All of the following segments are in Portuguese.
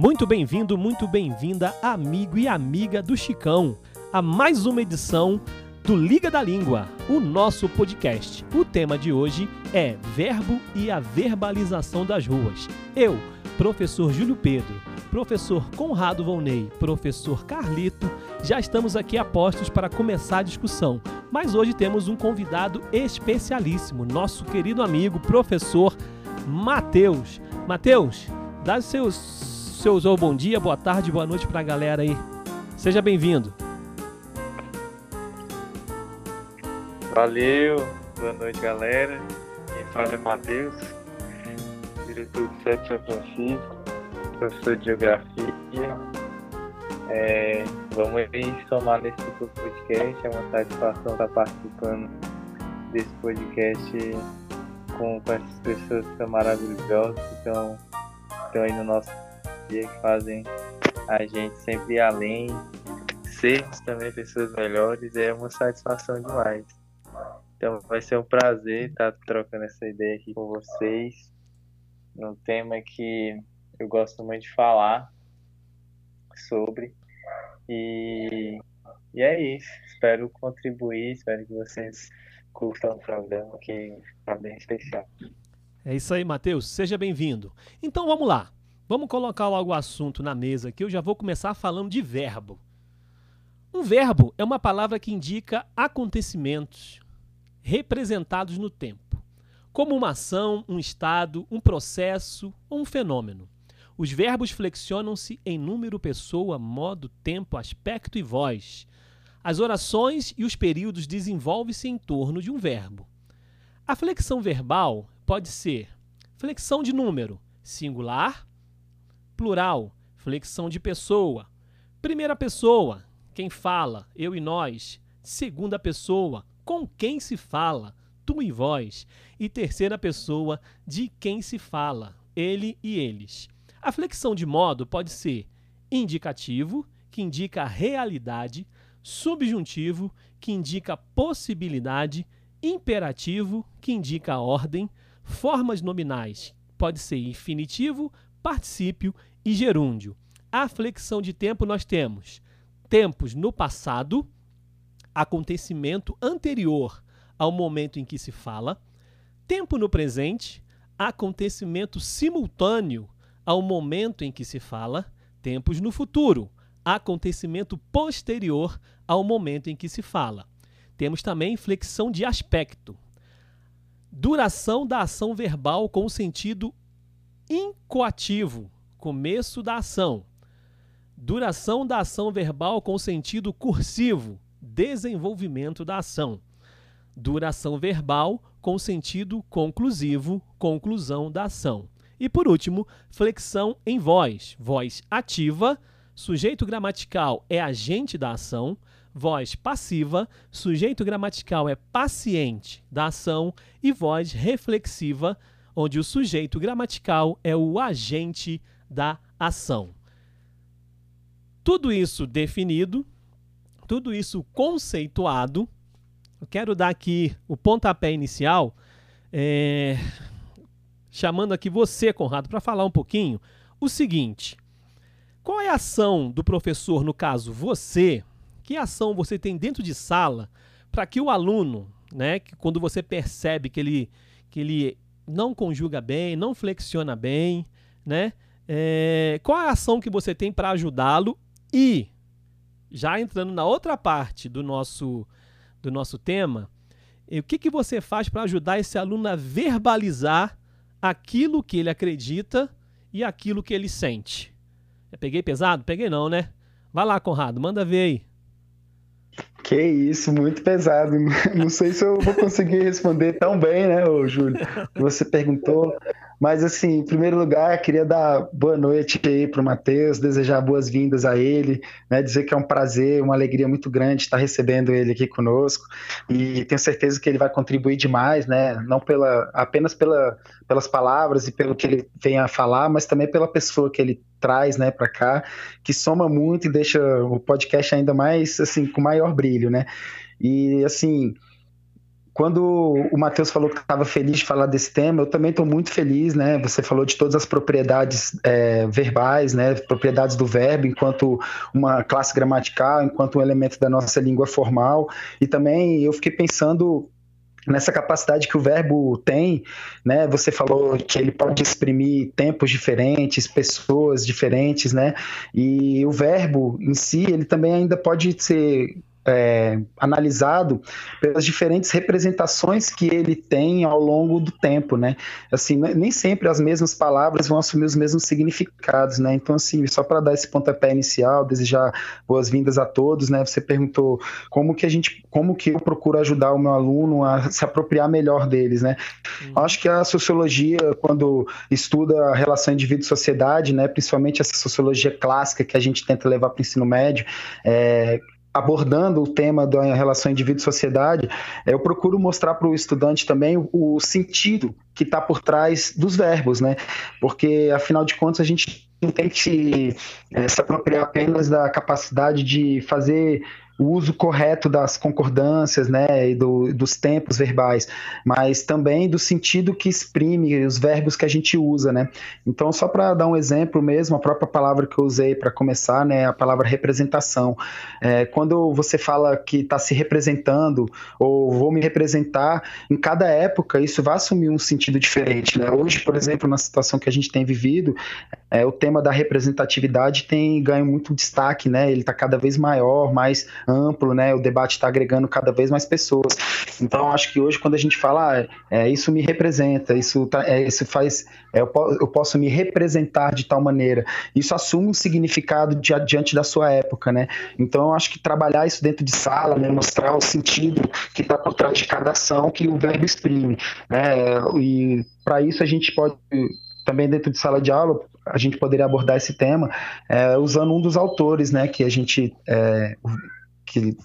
Muito bem-vindo, muito bem-vinda, amigo e amiga do Chicão, a mais uma edição do Liga da Língua, o nosso podcast. O tema de hoje é Verbo e a verbalização das ruas. Eu, professor Júlio Pedro, professor Conrado Volney, professor Carlito, já estamos aqui a postos para começar a discussão. Mas hoje temos um convidado especialíssimo, nosso querido amigo, professor Matheus. Matheus, dá seus seu usou bom dia, boa tarde, boa noite para a galera aí. Seja bem-vindo. Valeu, boa noite, galera. Quem fala é Matheus, diretor do CEP São Francisco, professor de Geografia. É, vamos aí somar nesse podcast, é uma satisfação estar participando desse podcast com, essas pessoas que são maravilhosas, que estão, estão aí no nosso dia que fazem a gente sempre ir além, sermos também pessoas melhores, é uma satisfação demais. Então vai ser um prazer estar trocando essa ideia aqui com vocês, num tema que eu gosto muito de falar sobre. E, e é isso. Espero contribuir, espero que vocês curtam o programa, que está bem especial. É isso aí, Matheus. Seja bem-vindo. Então vamos lá. Vamos colocar logo o assunto na mesa aqui. Eu já vou começar falando de verbo. Um verbo é uma palavra que indica acontecimentos representados no tempo, como uma ação, um estado, um processo ou um fenômeno. Os verbos flexionam-se em número, pessoa, modo, tempo, aspecto e voz. As orações e os períodos desenvolvem-se em torno de um verbo. A flexão verbal pode ser flexão de número, singular plural, flexão de pessoa. Primeira pessoa, quem fala, eu e nós. Segunda pessoa, com quem se fala, tu e vós. E terceira pessoa, de quem se fala, ele e eles. A flexão de modo pode ser indicativo, que indica a realidade, subjuntivo, que indica possibilidade, imperativo, que indica a ordem, formas nominais, pode ser infinitivo, particípio e gerúndio. A flexão de tempo nós temos tempos no passado, acontecimento anterior ao momento em que se fala, tempo no presente, acontecimento simultâneo ao momento em que se fala, tempos no futuro, acontecimento posterior ao momento em que se fala. Temos também flexão de aspecto. Duração da ação verbal com sentido incoativo, começo da ação. Duração da ação verbal com sentido cursivo, desenvolvimento da ação. Duração verbal com sentido conclusivo, conclusão da ação. E por último, flexão em voz, voz ativa, sujeito gramatical é agente da ação, voz passiva, sujeito gramatical é paciente da ação e voz reflexiva, onde o sujeito gramatical é o agente da ação. Tudo isso definido, tudo isso conceituado, eu quero dar aqui o pontapé inicial, é, chamando aqui você, Conrado, para falar um pouquinho o seguinte: qual é a ação do professor, no caso você, que ação você tem dentro de sala para que o aluno, né, que quando você percebe que ele, que ele não conjuga bem, não flexiona bem, né? É, qual a ação que você tem para ajudá-lo? E, já entrando na outra parte do nosso, do nosso tema, o que, que você faz para ajudar esse aluno a verbalizar aquilo que ele acredita e aquilo que ele sente? Eu peguei pesado? Peguei não, né? Vai lá, Conrado, manda ver aí. Que isso, muito pesado. Não sei se eu vou conseguir responder tão bem, né, ô Júlio? Você perguntou. Mas, assim, em primeiro lugar, queria dar boa noite aí para o Matheus, desejar boas-vindas a ele, né, dizer que é um prazer, uma alegria muito grande estar recebendo ele aqui conosco. E tenho certeza que ele vai contribuir demais, né, não pela, apenas pela, pelas palavras e pelo que ele vem a falar, mas também pela pessoa que ele traz né, para cá, que soma muito e deixa o podcast ainda mais, assim, com maior brilho, né? E, assim, quando o Matheus falou que estava feliz de falar desse tema, eu também estou muito feliz, né? Você falou de todas as propriedades é, verbais, né? Propriedades do verbo enquanto uma classe gramatical, enquanto um elemento da nossa língua formal. E também eu fiquei pensando nessa capacidade que o verbo tem, né? Você falou que ele pode exprimir tempos diferentes, pessoas diferentes, né? E o verbo em si, ele também ainda pode ser é, analisado pelas diferentes representações que ele tem ao longo do tempo, né? Assim, nem sempre as mesmas palavras vão assumir os mesmos significados, né? Então, assim, só para dar esse pontapé inicial, desejar boas-vindas a todos, né? Você perguntou como que a gente, como que eu procuro ajudar o meu aluno a se apropriar melhor deles, né? Uhum. Acho que a sociologia, quando estuda a relação indivíduo-sociedade, né? Principalmente essa sociologia clássica que a gente tenta levar para o ensino médio, é, abordando o tema da relação indivíduo-sociedade, é, eu procuro mostrar para o estudante também o, sentido que está por trás dos verbos, né? Porque, afinal de contas, a gente não tem que se, é, se apropriar apenas da capacidade de fazer o uso correto das concordâncias, né, e do, dos tempos verbais, mas também do sentido que exprime os verbos que a gente usa, né. Então, só para dar um exemplo mesmo, a própria palavra que eu usei para começar, né, a palavra representação. É, quando você fala que está se representando ou vou me representar, em cada época isso vai assumir um sentido diferente, né. Hoje, por exemplo, na situação que a gente tem vivido, é, o tema da representatividade tem ganho muito destaque, né, ele está cada vez maior, mais amplo, né? O debate está agregando cada vez mais pessoas. Então, acho que hoje, quando a gente fala, ah, é, isso me representa, isso, tá, é, isso faz, é, eu, eu, posso me representar de tal maneira. Isso assume um significado de, diante da sua época, né? Então, acho que trabalhar isso dentro de sala, né, mostrar o sentido que está por trás de cada ação que o verbo exprime, né? E para isso a gente pode também dentro de sala de aula, a gente poderia abordar esse tema é, usando um dos autores, né, que a gente é, que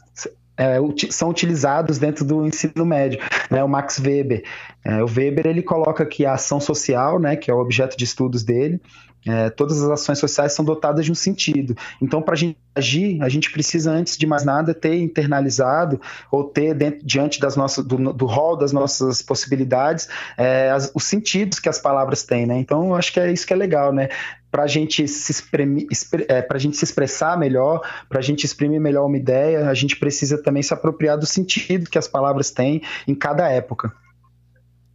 é, são utilizados dentro do ensino médio, né, o Max Weber. É, o Weber ele coloca que a ação social, né, que é o objeto de estudos dele, é, todas as ações sociais são dotadas de um sentido. Então, para a gente agir, a gente precisa, antes de mais nada, ter internalizado ou ter dentro, diante das nossas, do, rol das nossas possibilidades é, as, os sentidos que as palavras têm. Né? Então, eu acho que é isso que é legal, né? para a gente se é, para a gente se expressar melhor, para a gente exprimir melhor uma ideia, a gente precisa também se apropriar do sentido que as palavras têm em cada época.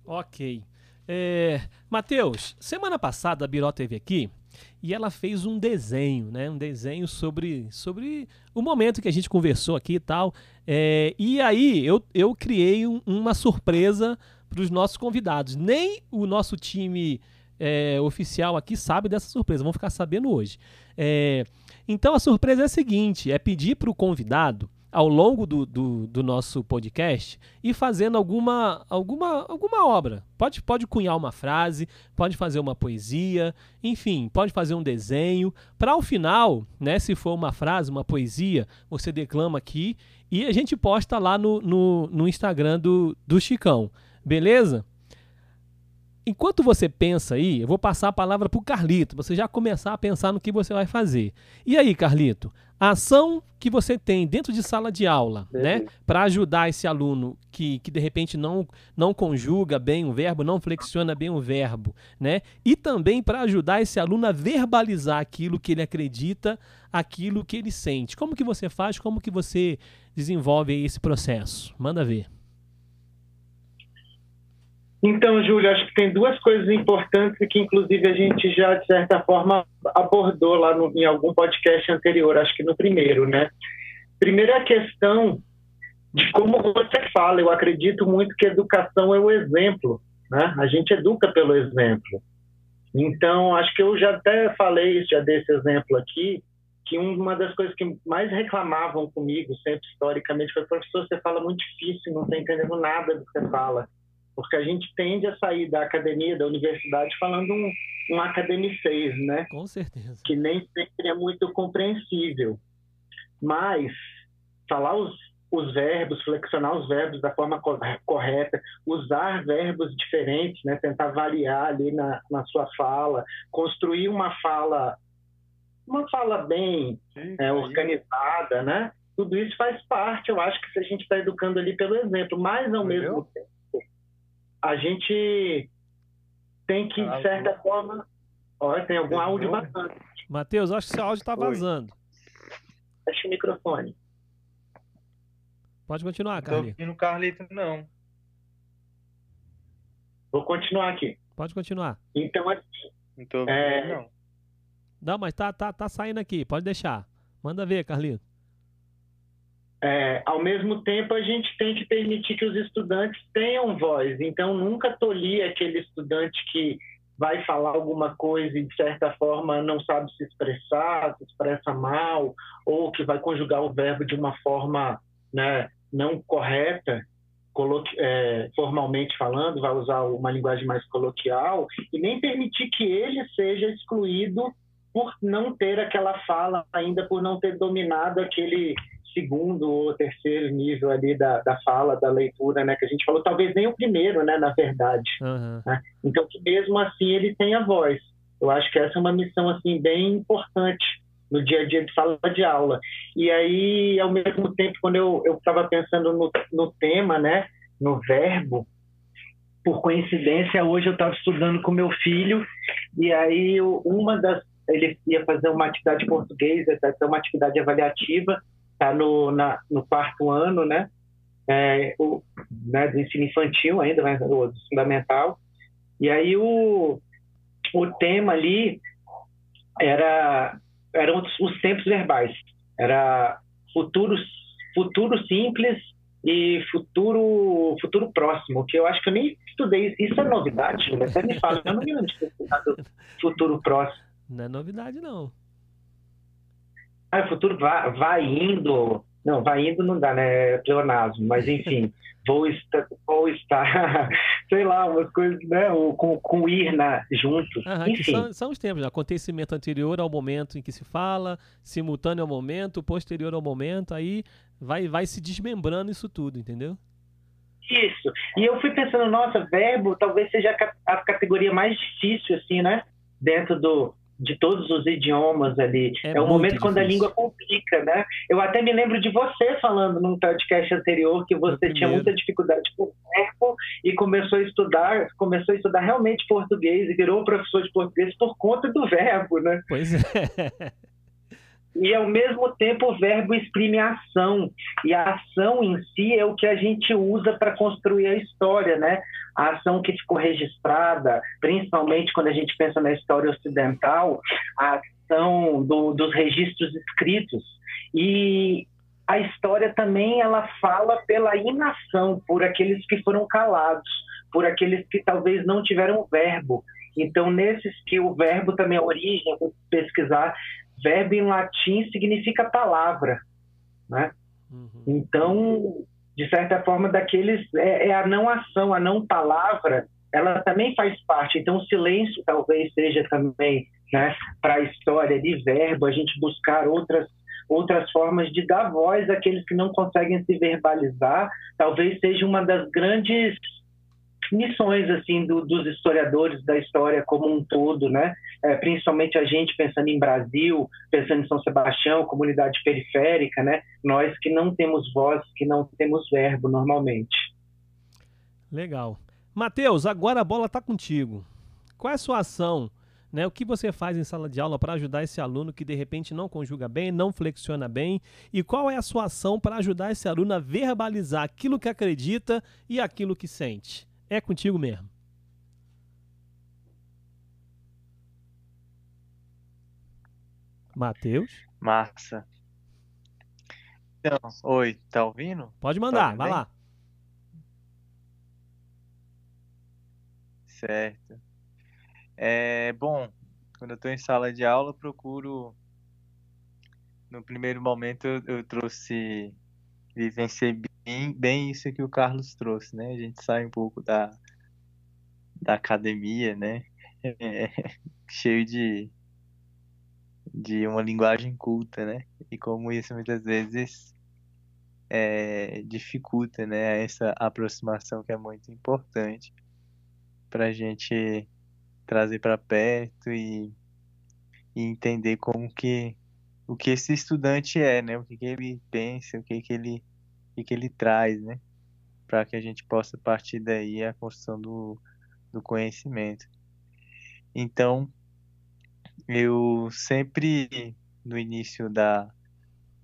Ok. É, Matheus, semana passada a Biró teve aqui e ela fez um desenho, né? Um desenho sobre, sobre o momento que a gente conversou aqui e tal. É, e aí eu, eu criei um, uma surpresa para os nossos convidados. Nem o nosso time é, oficial aqui sabe dessa surpresa. Vão ficar sabendo hoje. É, então a surpresa é a seguinte: é pedir para o convidado ao longo do, do, do, nosso podcast e fazendo alguma, alguma, alguma obra. Pode, pode cunhar uma frase, pode fazer uma poesia, enfim, pode fazer um desenho. Para o final, né, se for uma frase, uma poesia, você declama aqui e a gente posta lá no, no, no Instagram do, do Chicão. Beleza? Enquanto você pensa aí, eu vou passar a palavra para o Carlito, você já começar a pensar no que você vai fazer. E aí, Carlito, a ação que você tem dentro de sala de aula, né, para ajudar esse aluno que, que de repente não, não conjuga bem o verbo, não flexiona bem o verbo, né, e também para ajudar esse aluno a verbalizar aquilo que ele acredita, aquilo que ele sente. Como que você faz? Como que você desenvolve esse processo? Manda ver. Então, Júlio, acho que tem duas coisas importantes que, inclusive, a gente já, de certa forma, abordou lá no, em algum podcast anterior, acho que no primeiro, né? Primeiro é a questão de como você fala. Eu acredito muito que educação é o exemplo, né? A gente educa pelo exemplo. Então, acho que eu já até falei, já desse exemplo aqui, que uma das coisas que mais reclamavam comigo, sempre historicamente, foi: professor, você fala muito difícil, não está entendendo nada do que você fala porque a gente tende a sair da academia, da universidade, falando um, um academicês, né? Com certeza. Que nem sempre é muito compreensível. Mas falar os, os verbos, flexionar os verbos da forma correta, usar verbos diferentes, né? tentar variar ali na, na sua fala, construir uma fala uma fala bem Sim, é, organizada, né? tudo isso faz parte. Eu acho que se a gente está educando ali pelo exemplo, mas ao mesmo tempo, a gente tem que, de certa forma. Olha, tem algum áudio bacana. Matheus, acho que seu áudio está vazando. Fecha o microfone. Pode continuar, Carlito. Não tô ouvindo Carlito, não. Vou continuar aqui. Pode continuar. Então, assim, não tô ouvindo, é... não. Não, mas tá, tá, tá saindo aqui. Pode deixar. Manda ver, Carlito. É, ao mesmo tempo, a gente tem que permitir que os estudantes tenham voz. Então, nunca tolir aquele estudante que vai falar alguma coisa e, de certa forma, não sabe se expressar, se expressa mal, ou que vai conjugar o verbo de uma forma né, não correta, é, formalmente falando, vai usar uma linguagem mais coloquial, e nem permitir que ele seja excluído por não ter aquela fala ainda, por não ter dominado aquele segundo ou terceiro nível ali da, da fala, da leitura, né? Que a gente falou, talvez nem o primeiro, né? Na verdade. Uhum. Né? Então, que mesmo assim ele tenha voz. Eu acho que essa é uma missão, assim, bem importante no dia a dia de sala de aula. E aí, ao mesmo tempo, quando eu estava pensando no, no tema, né? No verbo, por coincidência, hoje eu estava estudando com meu filho e aí uma das ele ia fazer uma atividade portuguesa, uma atividade avaliativa está no, no quarto ano, né? É, o, né, do ensino infantil ainda, né, do, do fundamental. E aí o, o tema ali era eram os, os tempos verbais. Era futuro, futuro simples e futuro futuro próximo, que eu acho que eu nem estudei. Isso é novidade, né? Até me fala, eu não me lembro de ter futuro próximo. Não é novidade, não. Ah, o futuro vai, vai indo. Não, vai indo não dá, né? É pleonasmo, mas enfim, vou estar, vou estar, sei lá, umas coisas, né? Com, com ir na, junto. Aham, enfim. São, são, os tempos, né? acontecimento anterior ao momento em que se fala, simultâneo ao momento, posterior ao momento, aí vai, vai se desmembrando isso tudo, entendeu? Isso. E eu fui pensando, nossa, verbo talvez seja a categoria mais difícil, assim, né? Dentro do, de todos os idiomas ali. É, é o momento difícil. quando a língua complica, né? Eu até me lembro de você falando num podcast anterior que você tinha muita dificuldade com o verbo e começou a estudar, começou a estudar realmente português e virou professor de português por conta do verbo, né? Pois é. e ao mesmo tempo o verbo exprime a ação e a ação em si é o que a gente usa para construir a história, né? A ação que ficou registrada, principalmente quando a gente pensa na história ocidental, a ação do, dos registros escritos e a história também ela fala pela inação, por aqueles que foram calados, por aqueles que talvez não tiveram verbo. Então, nesses que o verbo também é origem, pesquisar, verbo em latim significa palavra, né? Uhum. Então, de certa forma, daqueles é, é, a não ação, a não palavra, ela também faz parte. Então, o silêncio talvez seja também, né, para a história de verbo, a gente buscar outras outras formas de dar voz àqueles que não conseguem se verbalizar, talvez seja uma das grandes missões assim do, dos historiadores da história como um todo, né? É, principalmente a gente pensando em Brasil, pensando em São Sebastião, comunidade periférica, né? Nós que não temos voz, que não temos verbo normalmente. Legal. Mateus, agora a bola está contigo. Qual é a sua ação? Né, o que você faz em sala de aula para ajudar esse aluno que de repente não conjuga bem, não flexiona bem? E qual é a sua ação para ajudar esse aluno a verbalizar aquilo que acredita e aquilo que sente? É contigo mesmo. Matheus? Massa. Então, oi, tá ouvindo? Pode mandar, tá vai lá. Certo. É, bom, quando eu estou em sala de aula, procuro. No primeiro momento, eu, eu trouxe. Vivenciei bem, bem isso que o Carlos trouxe, né? A gente sai um pouco da, da academia, né? É, cheio de, de uma linguagem culta, né? E como isso muitas vezes é, dificulta, né? Essa aproximação que é muito importante para a gente trazer para perto e, e entender como que o que esse estudante é, né? O que, que ele pensa, o que, que ele o que, ele traz, né? Para que a gente possa partir daí a construção do, do conhecimento. Então, eu sempre no início da,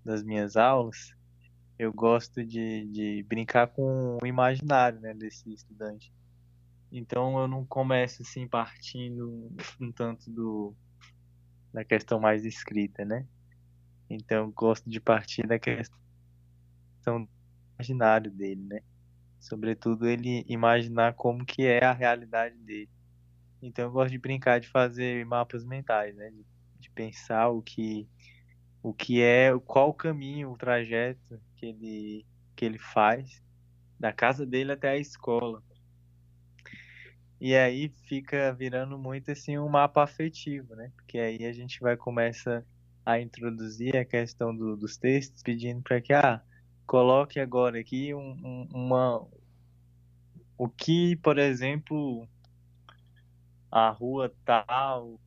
das minhas aulas, eu gosto de, de brincar com o imaginário né, desse estudante. Então eu não começo assim partindo um tanto do da questão mais escrita, né? Então eu gosto de partir da questão imaginário dele, né? Sobretudo ele imaginar como que é a realidade dele. Então eu gosto de brincar de fazer mapas mentais, né? De, de pensar o que o que é, qual o caminho, o trajeto que ele que ele faz da casa dele até a escola. E aí fica virando muito assim um mapa afetivo, né? Porque aí a gente vai começa a introduzir a questão do, dos textos, pedindo para que ah, coloque agora aqui um, um, uma o que, por exemplo, a rua tal,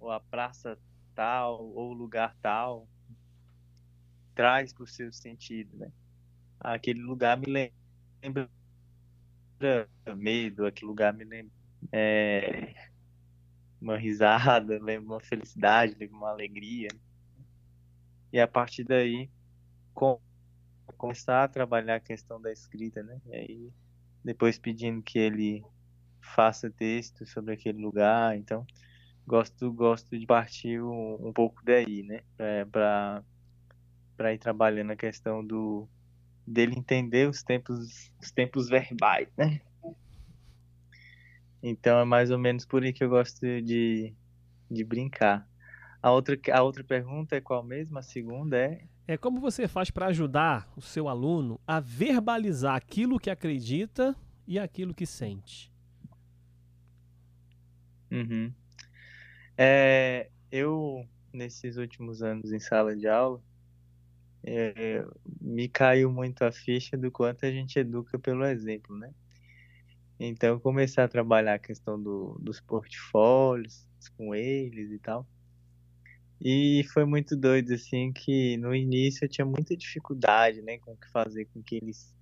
ou a praça tal, ou o lugar tal, traz para o seu sentido, né? Aquele lugar me lembra medo, aquele lugar me lembra é, uma risada, lembra uma felicidade, lembra uma alegria. E a partir daí, com, começar a trabalhar a questão da escrita, né? E aí, depois pedindo que ele faça texto sobre aquele lugar. Então, gosto gosto de partir um, um pouco daí, né? Para para ir trabalhando a questão do dele entender os tempos os tempos verbais, né? Então é mais ou menos por aí que eu gosto de, de brincar. A outra, a outra pergunta é qual mesmo? A segunda é é como você faz para ajudar o seu aluno a verbalizar aquilo que acredita e aquilo que sente. Uhum. É, eu, nesses últimos anos em sala de aula, é, me caiu muito a ficha do quanto a gente educa pelo exemplo, né? Então, comecei a trabalhar a questão do, dos portfólios com eles e tal. E foi muito doido, assim, que no início eu tinha muita dificuldade, né, com o que fazer com que eles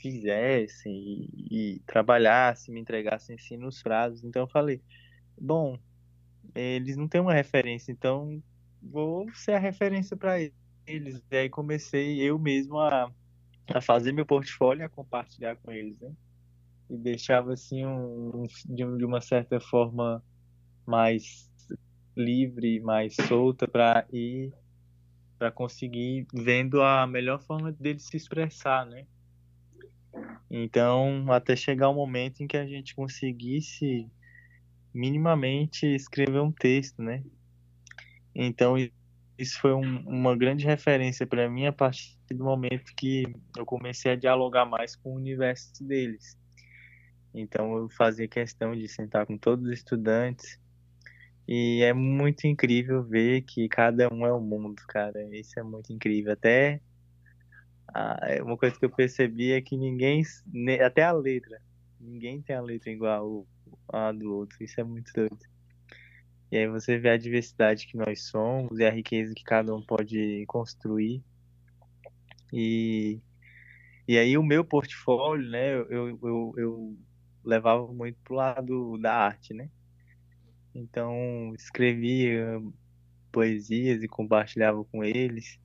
fizessem e, e trabalhassem, me entregassem assim nos prazos. Então eu falei, bom, eles não têm uma referência, então vou ser a referência para eles. E aí comecei eu mesmo a, a fazer meu portfólio e a compartilhar com eles, né? E deixava assim um, um de, uma certa forma mais livre, mais solta para ir para conseguir vendo a melhor forma dele se expressar, né? Então, até chegar o momento em que a gente conseguisse minimamente escrever um texto, né? Então, isso foi um, uma grande referência para mim a partir do momento que eu comecei a dialogar mais com o universo deles. Então, eu fazia questão de sentar com todos os estudantes e é muito incrível ver que cada um é um mundo, cara. Isso é muito incrível. Até é uma coisa que eu percebi é que ninguém, até a letra, ninguém tem a letra igual a do outro. Isso é muito doido. E aí você vê a diversidade que nós somos e a riqueza que cada um pode construir. E, e aí o meu portfólio, né, eu, eu, eu levava muito pro lado da arte, né? Então, escrevia poesias e compartilhava com eles.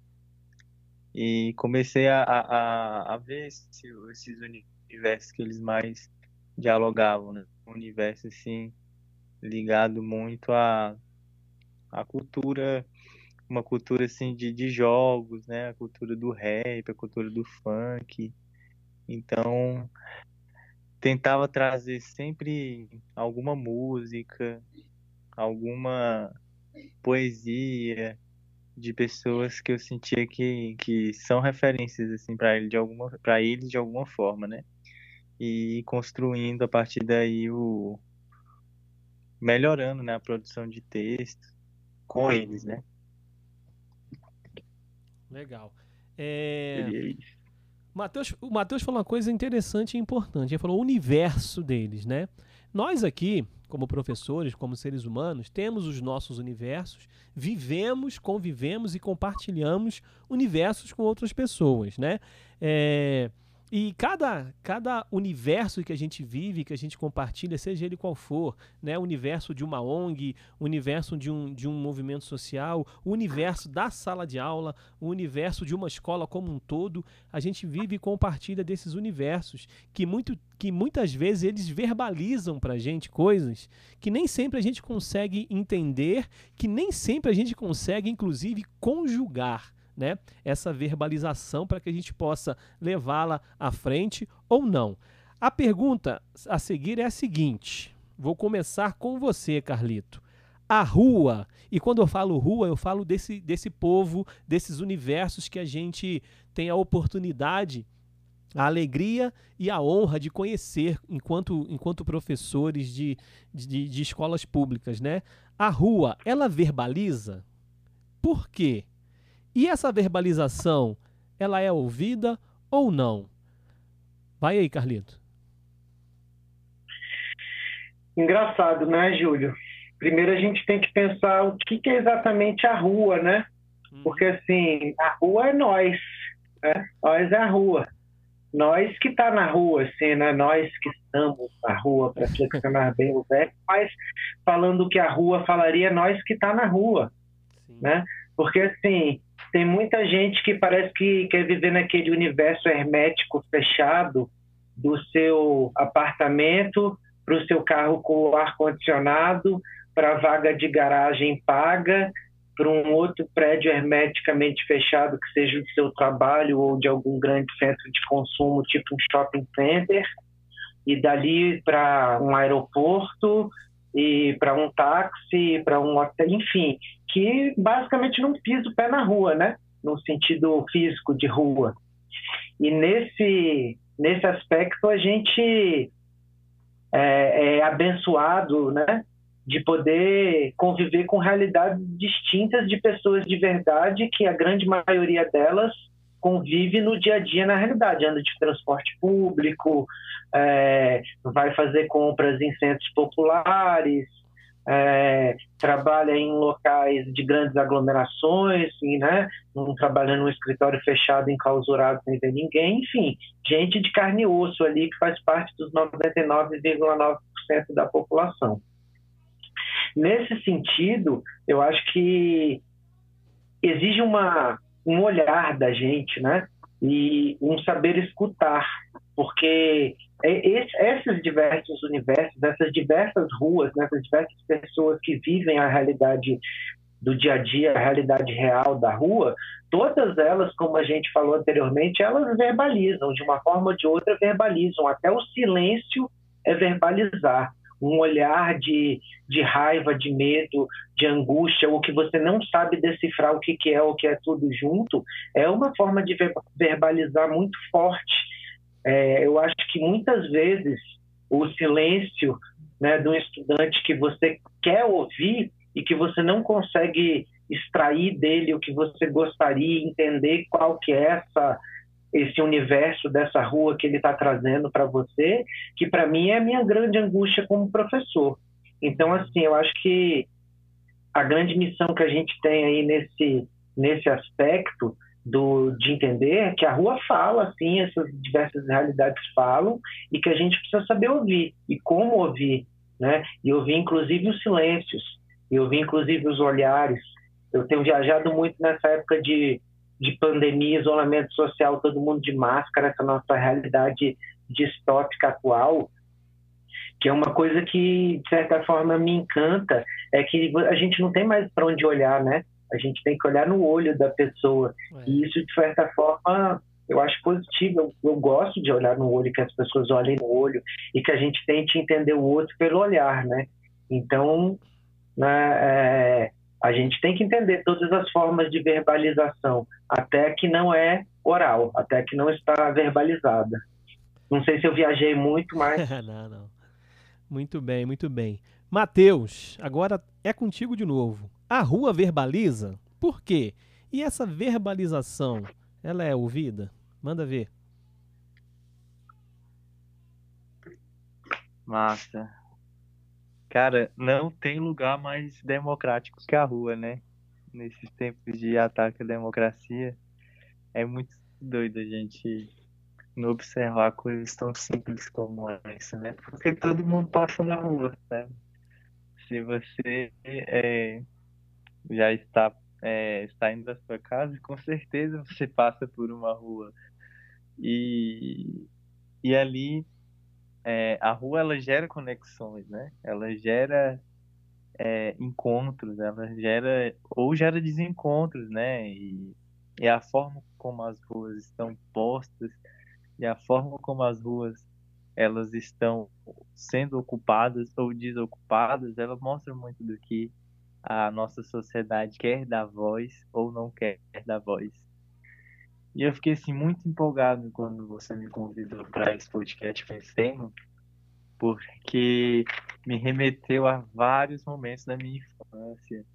E comecei a, a, a ver esse, esses universos que eles mais dialogavam, né? Um universo, assim, ligado muito à, à cultura, uma cultura, assim, de, de jogos, né? A cultura do rap, a cultura do funk. Então, tentava trazer sempre alguma música, alguma poesia de pessoas que eu sentia que, que são referências assim para ele de alguma para ele de alguma forma, né? E construindo a partir daí o melhorando, né, a produção de texto com eles, né? Legal. É... Mateus, o Matheus falou uma coisa interessante e importante. Ele falou o universo deles, né? Nós aqui, como professores, como seres humanos, temos os nossos universos, vivemos, convivemos e compartilhamos universos com outras pessoas, né? É, e cada, cada universo que a gente vive, que a gente compartilha, seja ele qual for, né? o universo de uma ONG, o universo de um, de um movimento social, o universo da sala de aula, o universo de uma escola como um todo, a gente vive e compartilha desses universos que, muito, que muitas vezes eles verbalizam para a gente coisas que nem sempre a gente consegue entender, que nem sempre a gente consegue, inclusive, conjugar né, essa verbalização para que a gente possa levá-la à frente ou não. A pergunta a seguir é a seguinte: vou começar com você, Carlito. A rua, e quando eu falo rua, eu falo desse, desse povo, desses universos que a gente tem a oportunidade, a alegria e a honra de conhecer enquanto, enquanto professores de, de, de escolas públicas, né? A rua, ela verbaliza? Por quê? E essa verbalização, ela é ouvida ou não? Vai aí, Carlito. Engraçado, né, Júlio? Primeiro a gente tem que pensar o que, é exatamente a rua, né? Hum. Porque assim, a rua é nós, né? Nós é a rua. Nós que está na rua, assim, né? Nós que estamos na rua, para flexionar bem o verbo, mas falando que a rua falaria, nós que está na rua, Sim. né? Porque assim, tem muita gente que parece que quer viver naquele universo hermético fechado do seu apartamento para o seu carro com ar-condicionado, para a vaga de garagem paga, para um outro prédio hermeticamente fechado que seja do seu trabalho ou de algum grande centro de consumo, tipo um shopping center, e dali para um aeroporto e para um táxi, para um hotel, enfim, que basicamente não pisa o pé na rua, né? No sentido físico de rua. E nesse, nesse aspecto a gente é, é abençoado, né? De poder conviver com realidades distintas de pessoas de verdade, que a grande maioria delas convive no dia a dia na realidade, anda de transporte público, é, vai fazer compras em centros populares, é, trabalha em locais de grandes aglomerações, e, né, não trabalha num escritório fechado, enclausurado, sem ver ninguém, enfim, gente de carne e osso ali que faz parte dos 99,9% da população. Nesse sentido, eu acho que exige uma, um olhar da gente, né, e um saber escutar, porque é esses diversos universos, essas diversas ruas, né, essas diversas pessoas que vivem a realidade do dia a dia, a realidade real da rua, todas elas, como a gente falou anteriormente, elas verbalizam, de uma forma ou de outra verbalizam, até o silêncio é verbalizar. Um olhar de, de raiva, de medo, de angústia, ou que você não sabe decifrar o que, que é, o que é tudo junto, é uma forma de verbalizar muito forte. É, eu acho que muitas vezes o silêncio né, de um estudante que você quer ouvir e que você não consegue extrair dele o que você gostaria, entender qual que é essa esse universo dessa rua que ele está trazendo para você, que para mim é a minha grande angústia como professor. Então, assim, eu acho que a grande missão que a gente tem aí nesse, nesse aspecto do, de entender que a rua fala, sim, essas diversas realidades falam e que a gente precisa saber ouvir e como ouvir, né? E ouvir inclusive os silêncios, e ouvir inclusive os olhares. Eu tenho viajado muito nessa época de, de pandemia, isolamento social, todo mundo de máscara, essa nossa realidade distópica atual, que é uma coisa que de certa forma me encanta, é que a gente não tem mais para onde olhar, né? A gente tem que olhar no olho da pessoa. É. E isso, de certa forma, eu acho positivo. Eu, eu, gosto de olhar no olho, que as pessoas olhem no olho e que a gente tente entender o outro pelo olhar, né? Então, né, é, a gente tem que entender todas as formas de verbalização, até que não é oral, até que não está verbalizada. Não sei se eu viajei muito, mas. não, não. Muito bem, muito bem. Mateus, agora é contigo de novo. A rua verbaliza? Por quê? E essa verbalização, ela é ouvida? Manda ver. Massa. Cara, não tem lugar mais democrático que a rua, né? Nesses tempos de ataque à democracia, é muito doido a gente não observar coisas tão simples como essa, né? Porque todo mundo passa na rua, né? Se você é, já está é, saindo da sua casa, com certeza você passa por uma rua. E, e ali, é, a rua ela gera conexões, né? Ela gera é, encontros, ela gera, ou gera desencontros, né? E, e a forma como as ruas estão postas e a forma como as ruas elas estão sendo ocupadas ou desocupadas, ela mostra muito do que a nossa sociedade quer dar voz ou não quer dar voz. E eu fiquei assim muito empolgado quando você me convidou para esse podcast Pensemos, porque me remeteu a vários momentos da minha infância,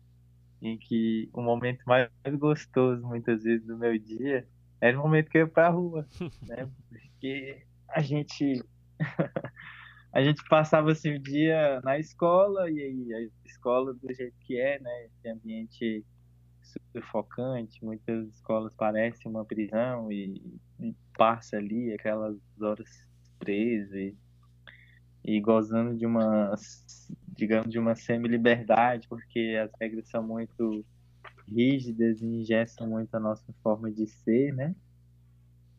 em que o momento mais gostoso muitas vezes do meu dia era o momento que eu ia para a rua, né? Porque a gente a gente passava assim o dia na escola e aí a escola do jeito que é, né? Esse ambiente sufocante, muitas escolas parecem uma prisão e, e passa ali aquelas horas preso e, gozando de uma, digamos, de uma semi-liberdade, porque as regras são muito rígidas e engessam muito a nossa forma de ser, né?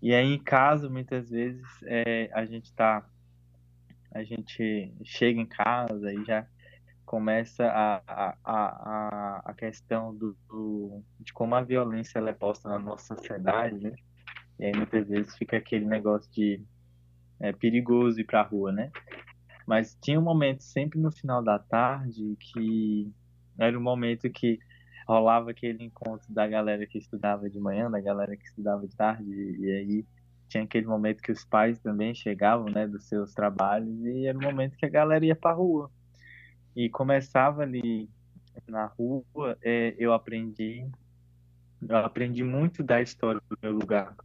E aí em casa, muitas vezes, é, a gente está a gente chega em casa e já começa a, a, a, a questão do, do, de como a violência é posta na nossa sociedade, né? E aí muitas vezes fica aquele negócio de é perigoso ir para a rua, né? Mas tinha um momento sempre no final da tarde que era um momento que rolava aquele encontro da galera que estudava de manhã, da galera que estudava de tarde, e aí tinha aquele momento que os pais também chegavam, né, dos seus trabalhos, e era o momento que a galera ia para rua. E começava ali na rua, é, eu aprendi, eu aprendi muito da história do meu lugar.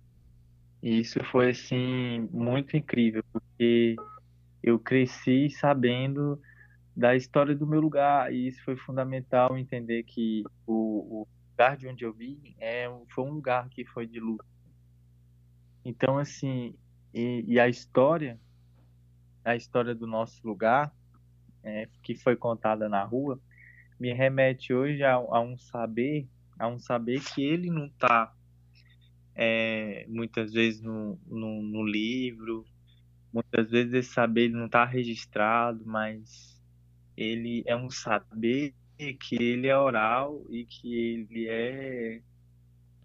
E isso foi assim muito incrível, porque eu cresci sabendo da história do meu lugar e isso foi fundamental entender que o, o lugar de onde eu vim é foi um lugar que foi de luta então, assim, e, e, a história, a história do nosso lugar, é, que foi contada na rua, me remete hoje a, a um saber, a um saber que ele não está é, muitas vezes no, no, no, livro, muitas vezes esse saber não está registrado, mas ele é um saber que ele é oral e que ele é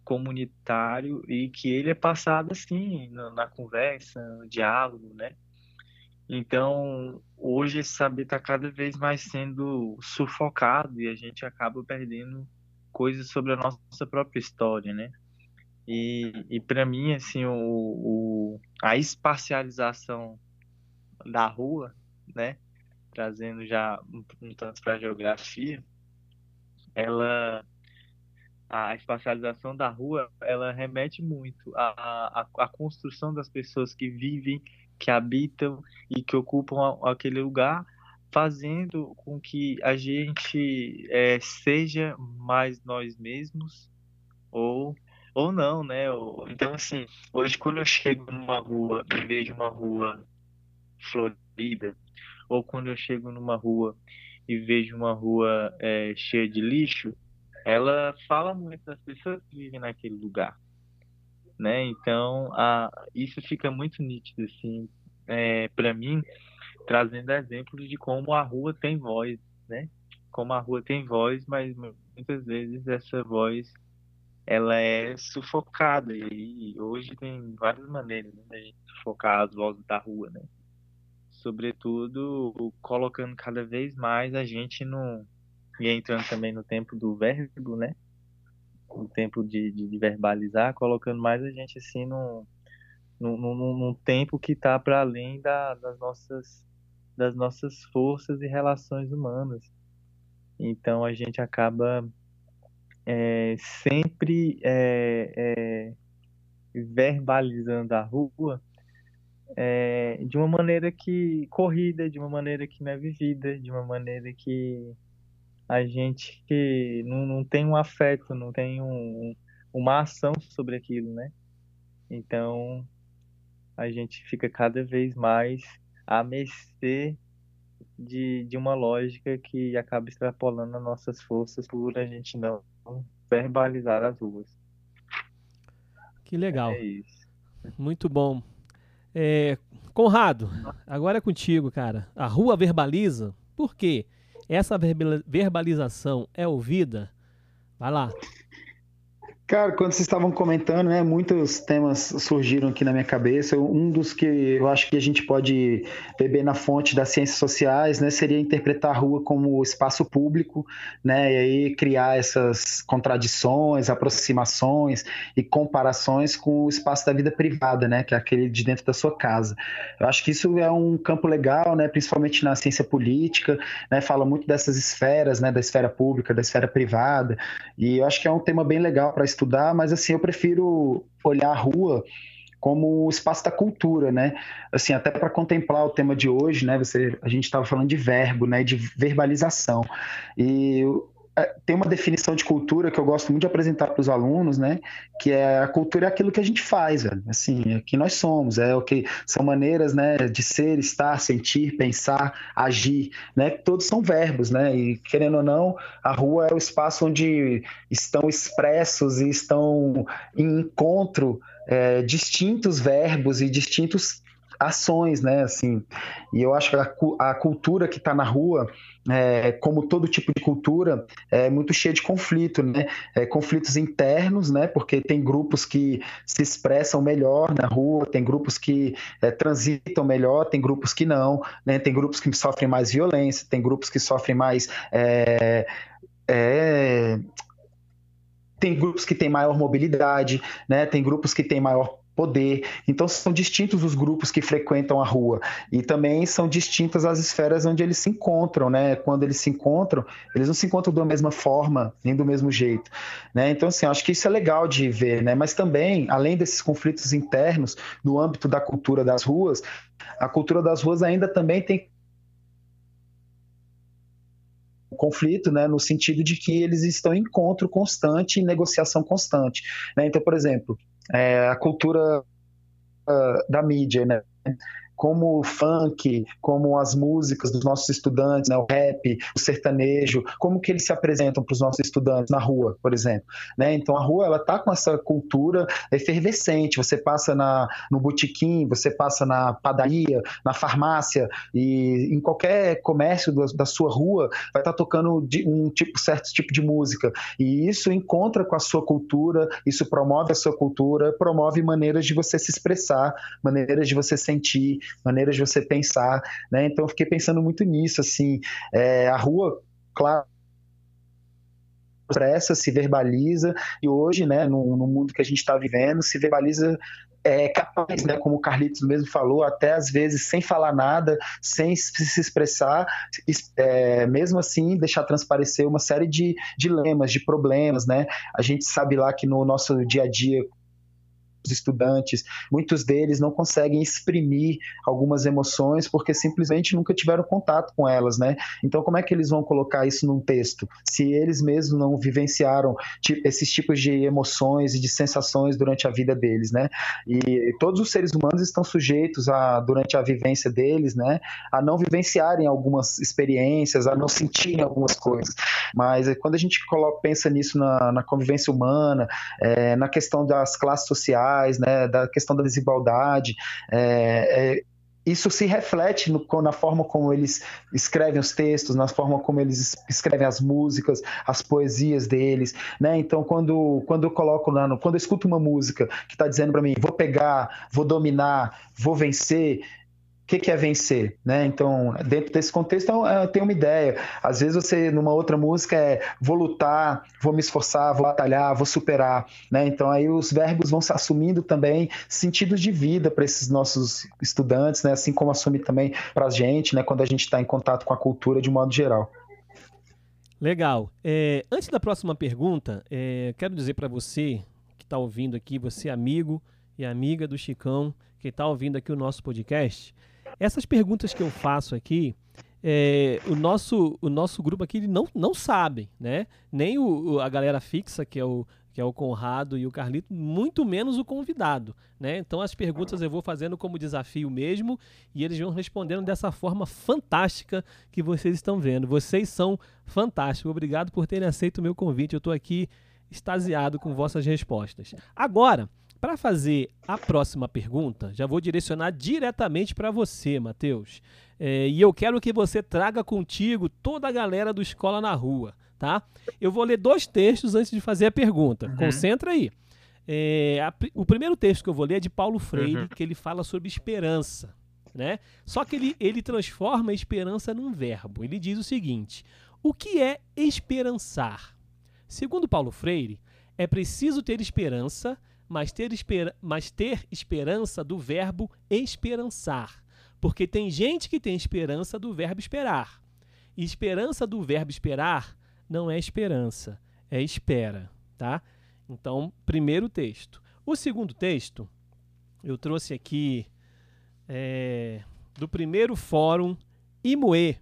comunitário e que ele é passado assim na, na conversa, no diálogo, né? Então, hoje esse saber está cada vez mais sendo sufocado e a gente acaba perdendo coisas sobre a nossa própria história, né? E, e para mim, assim, o, o, a espacialização da rua, né? Trazendo já um, um tanto para a geografia, ela a espacialização da rua ela remete muito à, à, à, construção das pessoas que vivem, que habitam e que ocupam aquele lugar, fazendo com que a gente é, seja mais nós mesmos ou ou não, né? Então assim, hoje quando eu chego numa rua e vejo uma rua florida, ou quando eu chego numa rua e vejo uma rua é, cheia de lixo, ela fala muito das pessoas que vivem naquele lugar, né? Então, a, isso fica muito nítido, assim, é, para mim, trazendo exemplos de como a rua tem voz, né? Como a rua tem voz, mas muitas vezes essa voz ela é sufocada e hoje tem várias maneiras né, de sufocar as vozes da rua, né? Sobretudo colocando cada vez mais a gente no, e entrando também no tempo do verbo, né? O tempo de, de, verbalizar, colocando mais a gente assim num, num, num, num tempo que está para além da, das, nossas, das nossas forças e relações humanas. Então a gente acaba é, sempre é, é, verbalizando a rua é, de uma maneira que corrida, de uma maneira que não é vivida, de uma maneira que a gente que não, não tem um afeto, não tem um, uma ação sobre aquilo, né? Então a gente fica cada vez mais a mercê de, de uma lógica que acaba extrapolando as nossas forças por a gente não verbalizar as ruas. Que legal. É isso. Muito bom. É, Conrado, agora é contigo, cara. A rua verbaliza. Por quê? Essa verbalização é ouvida? Vai lá. Cara, quando vocês estavam comentando, né, muitos temas surgiram aqui na minha cabeça. Um dos que eu acho que a gente pode beber na fonte das ciências sociais, né, seria interpretar a rua como espaço público, né, e aí criar essas contradições, aproximações e comparações com o espaço da vida privada, né, que é aquele de dentro da sua casa. Eu acho que isso é um campo legal, né, principalmente na ciência política, né, fala muito dessas esferas, né, da esfera pública, da esfera privada, e eu acho que é um tema bem legal para estudar, mas assim, eu prefiro olhar a rua como o espaço da cultura, né? Assim, até para contemplar o tema de hoje, né? Você, a gente estava falando de verbo, né? De verbalização. E tem uma definição de cultura que eu gosto muito de apresentar para os alunos, né? Que é a cultura é aquilo que a gente faz, velho. Assim, é que nós somos, é o que são maneiras, né? De ser, estar, sentir, pensar, agir, né? Todos são verbos, né? E querendo ou não, a rua é o espaço onde estão expressos e estão em encontro é, distintos verbos e distintos ações, né? Assim, e eu acho que a, a cultura que está na rua, é, como todo tipo de cultura, é muito cheia de conflito, né? É, conflitos internos, né? Porque tem grupos que se expressam melhor na rua, tem grupos que é, transitam melhor, tem grupos que não, né? Tem grupos que sofrem mais violência, tem grupos que sofrem mais é, é, tem grupos que têm maior mobilidade, né? Tem grupos que têm maior poder. Então são distintos os grupos que frequentam a rua e também são distintas as esferas onde eles se encontram, né? Quando eles se encontram, eles não se encontram da mesma forma nem do mesmo jeito, né? Então assim, acho que isso é legal de ver, né? Mas também, além desses conflitos internos no âmbito da cultura das ruas, a cultura das ruas ainda também tem conflito, né, no sentido de que eles estão em encontro constante, em negociação constante. Né? Então, por exemplo, é, a cultura uh, da mídia, né? Como o funk, como as músicas dos nossos estudantes, né, o rap, o sertanejo, como que eles se apresentam para os nossos estudantes na rua, por exemplo. Né? Então a rua ela tá com essa cultura efervescente. Você passa na, no botequim, você passa na padaria, na farmácia e em qualquer comércio da, da sua rua vai estar tá tocando um tipo certo tipo de música e isso encontra com a sua cultura, isso promove a sua cultura, promove maneiras de você se expressar, maneiras de você sentir, maneiras de você pensar, né? Então eu fiquei pensando muito nisso, assim, é, a rua, claro, expressa, se verbaliza, e hoje, né, no, no mundo que a gente está vivendo, se verbaliza é capaz, né, como o Carlitos mesmo falou, até às vezes sem falar nada, sem se expressar, é, mesmo assim deixar transparecer uma série de dilemas, de problemas, né? A gente sabe lá que no nosso dia a dia os estudantes, muitos deles não conseguem exprimir algumas emoções porque simplesmente nunca tiveram contato com elas, né? Então, como é que eles vão colocar isso num texto? Se eles mesmos não vivenciaram esses tipos de emoções e de sensações durante a vida deles, né? E todos os seres humanos estão sujeitos a, durante a vivência deles, né, a não vivenciarem algumas experiências, a não sentirem algumas coisas. Mas eh, quando a gente coloca, pensa nisso na, na convivência humana, é, na questão das classes sociais, sociais, né, da questão da desigualdade. É, é, isso se reflete no, na forma como eles escrevem os textos, na forma como eles escrevem as músicas, as poesias deles, né? Então, quando, quando eu coloco lá, no, quando eu escuto uma música que está dizendo para mim, vou pegar, vou dominar, vou vencer, o que, que, é vencer, né? Então, dentro desse contexto, eu tenho uma ideia. Às vezes você, numa outra música, é vou lutar, vou me esforçar, vou batalhar, vou superar, né? Então, aí os verbos vão se assumindo também sentidos de vida para esses nossos estudantes, né? Assim como assume também para a gente, né? Quando a gente está em contato com a cultura de modo geral. Legal. É, antes da próxima pergunta, é, quero dizer para você que está ouvindo aqui, você amigo e amiga do Chicão, que está ouvindo aqui o nosso podcast, essas perguntas que eu faço aqui, é, o, nosso, o nosso grupo aqui não, não sabem, né? Nem o, a galera fixa, que é o, que é o Conrado e o Carlito, muito menos o convidado, né? Então as perguntas eu vou fazendo como desafio mesmo e eles vão respondendo dessa forma fantástica que vocês estão vendo. Vocês são fantásticos. Obrigado por terem aceito o meu convite. Eu estou aqui extasiado com vossas respostas. Agora, para fazer a próxima pergunta, já vou direcionar diretamente para você, Matheus. É, e eu quero que você traga contigo toda a galera do Escola na Rua tá? Eu vou ler dois textos antes de fazer a pergunta. Uhum. Concentra aí. É, a, o primeiro texto que eu vou ler é de Paulo Freire, uhum. que ele fala sobre esperança. Né? Só que ele, ele transforma a esperança num verbo. Ele diz o seguinte: o que é esperançar? Segundo Paulo Freire, é preciso ter esperança, mas ter, esper mas ter esperança do verbo esperançar. Porque tem gente que tem esperança do verbo esperar. E esperança do verbo esperar não é esperança, é espera, tá? Então, primeiro texto. O segundo texto, eu trouxe aqui é, do primeiro fórum Imoe,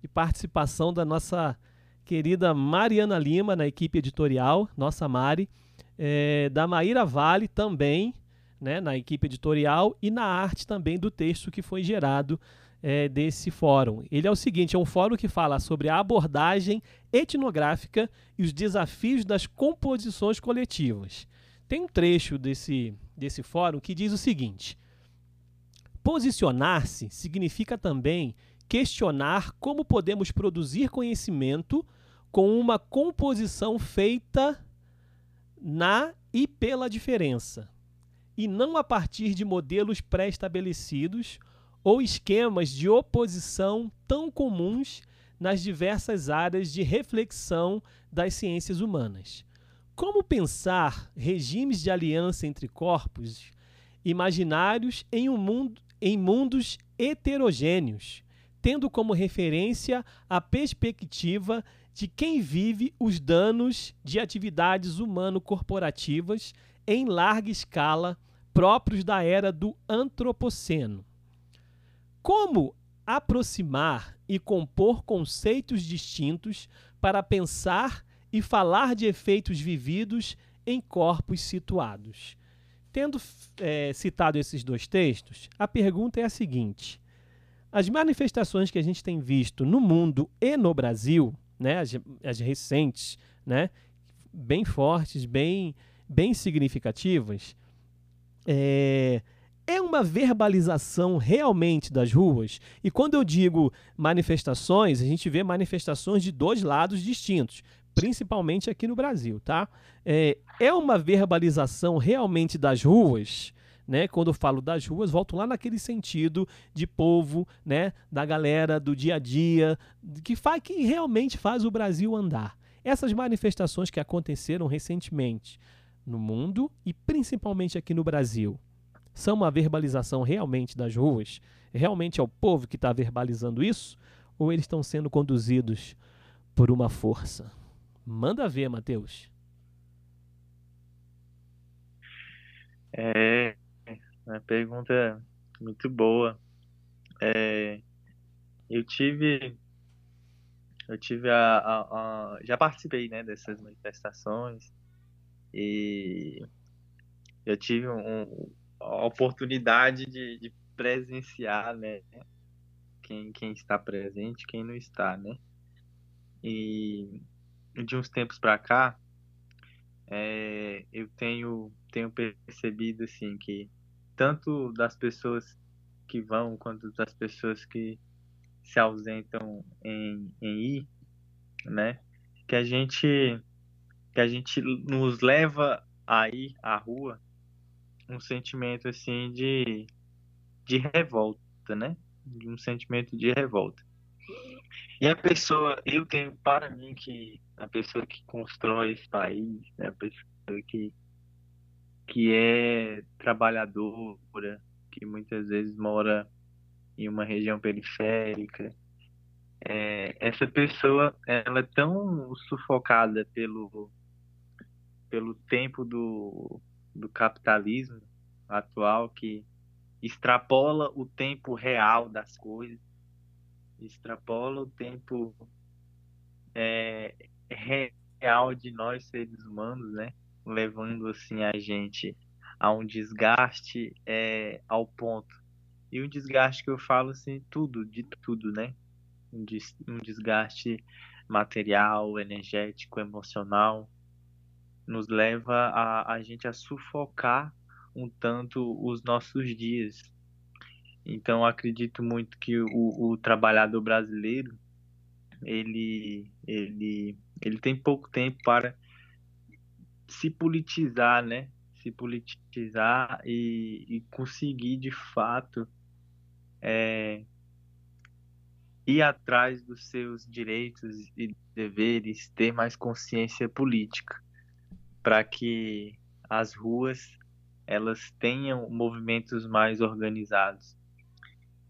de participação da nossa querida Mariana Lima na equipe editorial, nossa Mari, é, da Maíra Vale também, né, na equipe editorial e na arte também do texto que foi gerado é, desse fórum. Ele é o seguinte: é um fórum que fala sobre a abordagem etnográfica e os desafios das composições coletivas. Tem um trecho desse, desse fórum que diz o seguinte: posicionar-se significa também questionar como podemos produzir conhecimento com uma composição feita na e pela diferença, e não a partir de modelos pré-estabelecidos ou esquemas de oposição tão comuns nas diversas áreas de reflexão das ciências humanas. Como pensar regimes de aliança entre corpos imaginários em, um mundo, em mundos heterogêneos, tendo como referência a perspectiva de quem vive os danos de atividades humano-corporativas em larga escala próprios da era do Antropoceno? Como aproximar e compor conceitos distintos para pensar e falar de efeitos vividos em corpos situados? Tendo é, citado esses dois textos, a pergunta é a seguinte: as manifestações que a gente tem visto no mundo e no Brasil, né, as, as recentes, né, bem fortes, bem, bem significativas, é, é uma verbalização realmente das ruas? E quando eu digo manifestações, a gente vê manifestações de dois lados distintos, principalmente aqui no Brasil, tá? É, é uma verbalização realmente das ruas? Né? Quando eu falo das ruas, volto lá naquele sentido de povo, né? Da galera do dia a dia, que faz que realmente faz o Brasil andar. Essas manifestações que aconteceram recentemente no mundo e principalmente aqui no Brasil, são uma verbalização realmente das ruas? Realmente é o povo que está verbalizando isso? Ou eles estão sendo conduzidos por uma força? Manda ver, Mateus. É uma pergunta muito boa. É, eu tive eu tive a, a, a, já participei né dessas manifestações e eu tive um, a oportunidade de, de presenciar, né? Quem, quem está presente, quem não está, né? E de uns tempos para cá, é, eu tenho, tenho percebido, assim, que tanto das pessoas que vão, quanto das pessoas que se ausentam em, em ir, né? Que a gente, que a gente nos leva a ir à rua um sentimento assim de, de revolta, né? Um sentimento de revolta. E a pessoa, eu tenho para mim que a pessoa que constrói esse país, né? a pessoa que, que é trabalhadora, que muitas vezes mora em uma região periférica, é, essa pessoa ela é tão sufocada pelo pelo tempo do, do capitalismo atual que extrapola o tempo real das coisas, extrapola o tempo é, real de nós seres humanos, né? Levando assim a gente a um desgaste é, ao ponto. E um desgaste que eu falo assim, tudo, de tudo, né? Um, um desgaste material, energético, emocional, nos leva a, a gente a sufocar um tanto os nossos dias. Então acredito muito que o, o trabalhador brasileiro ele, ele, ele tem pouco tempo para se politizar, né? Se politizar e, e conseguir de fato é, ir atrás dos seus direitos e deveres, ter mais consciência política, para que as ruas elas tenham movimentos mais organizados.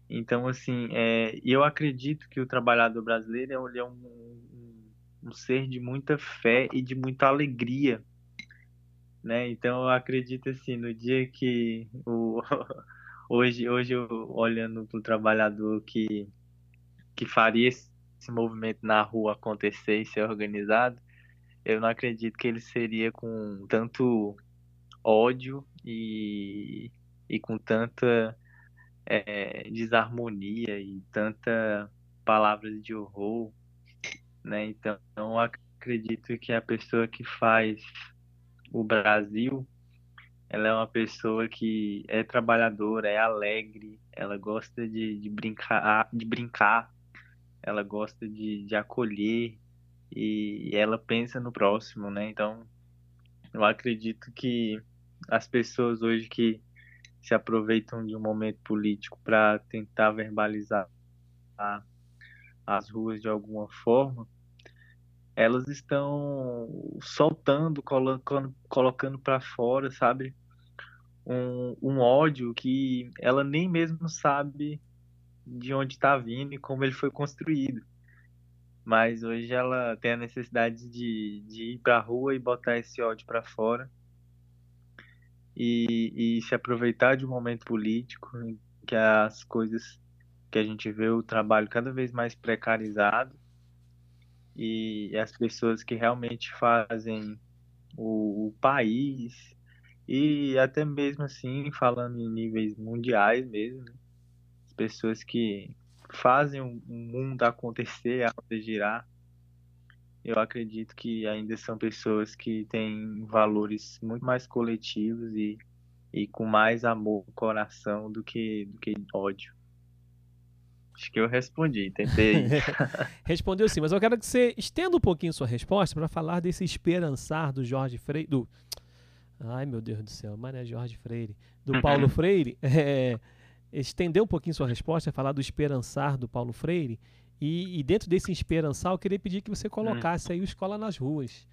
Então, assim, é, eu acredito que o trabalhador brasileiro é, um, um, um, ser de muita fé e de muita alegria, né? Então, eu acredito, assim, no dia que o, hoje, hoje eu, olhando para o trabalhador que, que faria esse movimento na rua acontecer e ser organizado, eu não acredito que ele seria com tanto ódio e, e com tanta é, desarmonia e tanta palavras de horror, né? Então, eu acredito que a pessoa que faz o Brasil, ela é uma pessoa que é trabalhadora, é alegre, ela gosta de, de brincar, de brincar, ela gosta de, de acolher e ela pensa no próximo, né? Então, eu acredito que as pessoas hoje que se aproveitam de um momento político para tentar verbalizar as ruas de alguma forma, elas estão soltando, colocando, colocando para fora, sabe? Um, um ódio que ela nem mesmo sabe de onde está vindo e como ele foi construído. Mas hoje ela tem a necessidade de, de ir para a rua e botar esse ódio para fora e, e se aproveitar de um momento político em que as coisas que a gente vê o trabalho cada vez mais precarizado e as pessoas que realmente fazem o, o país e até mesmo assim falando em níveis mundiais mesmo né? as pessoas que fazem o mundo acontecer a girar eu acredito que ainda são pessoas que têm valores muito mais coletivos e, e com mais amor no coração do que, do que ódio. Acho que eu respondi, tentei. Respondeu sim, mas eu quero que você estenda um pouquinho sua resposta para falar desse esperançar do Jorge Freire. Do... Ai, meu Deus do céu, mas é Jorge Freire. Do Paulo Freire. É, estender um pouquinho sua resposta, falar do esperançar do Paulo Freire e, e, dentro desse esperançar, eu queria pedir que você colocasse aí o Escola nas Ruas,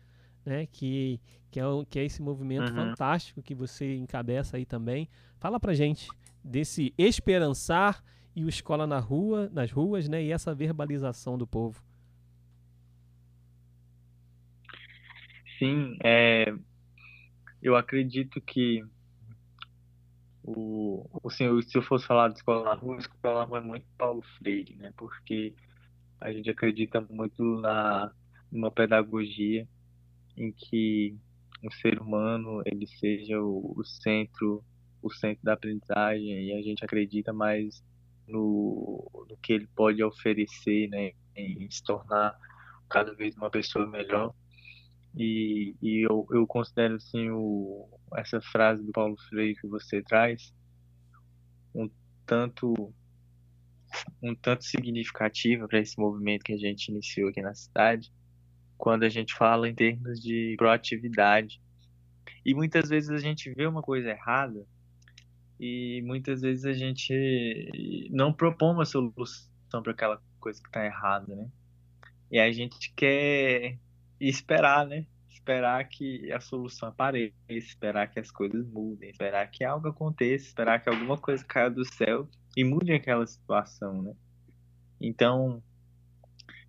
né? Que, que, é, que é esse movimento uhum. fantástico que você encabeça aí também. Fala pra gente desse esperançar e o Escola na rua, nas ruas, né? E essa verbalização do povo. Sim, é, eu acredito que o, senhor, se eu fosse falar de escola na rua, escola na rua é muito Paulo Freire, né? Porque a gente acredita muito na numa pedagogia em que o ser humano ele seja o, o centro o centro da aprendizagem e a gente acredita mais no, no que ele pode oferecer, né, em se tornar cada vez uma pessoa melhor. E, e eu, eu considero assim o, essa frase do Paulo Freire que você traz um tanto um tanto significativa para esse movimento que a gente iniciou aqui na cidade, quando a gente fala em termos de proatividade. E muitas vezes a gente vê uma coisa errada e muitas vezes a gente não propõe uma solução para aquela coisa que está errada, né? E a gente quer esperar, né? Esperar que a solução apareça, esperar que as coisas mudem, esperar que algo aconteça, esperar que alguma coisa caia do céu e mude aquela situação, né? Então,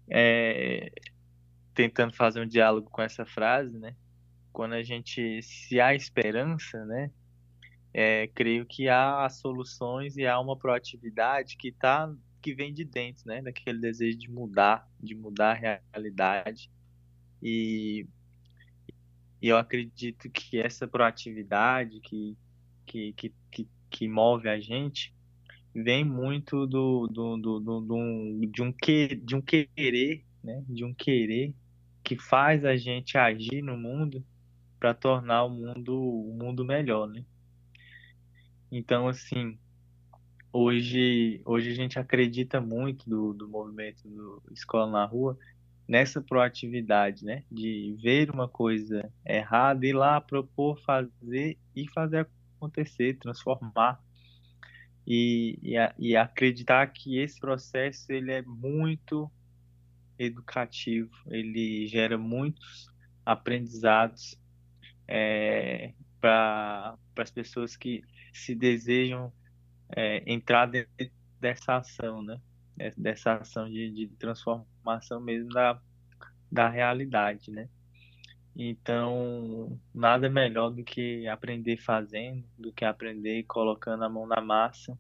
é, tentando fazer um diálogo com essa frase, né? Quando a gente, se há esperança, né? É, creio que há soluções e há uma proatividade que tá que vem de dentro, né? Daquele desejo de mudar, de mudar a realidade. E, e eu acredito que essa proatividade que, que, que, que, que move a gente vem muito do, do, do, do, do, de, um que, de um querer, né? De um querer que faz a gente agir no mundo para tornar o mundo, o mundo melhor, né? Então, assim, hoje, hoje a gente acredita muito do, do movimento do Escola na Rua nessa proatividade, né? De ver uma coisa errada, ir lá propor, fazer e fazer acontecer, transformar. E, e, e acreditar que esse processo ele é muito educativo, ele gera muitos aprendizados é, para as pessoas que se desejam é, entrar dentro dessa ação, né? Dessa ação de, de transformação mesmo da, da realidade, né? Então, nada melhor do que aprender fazendo, do que aprender colocando a mão na massa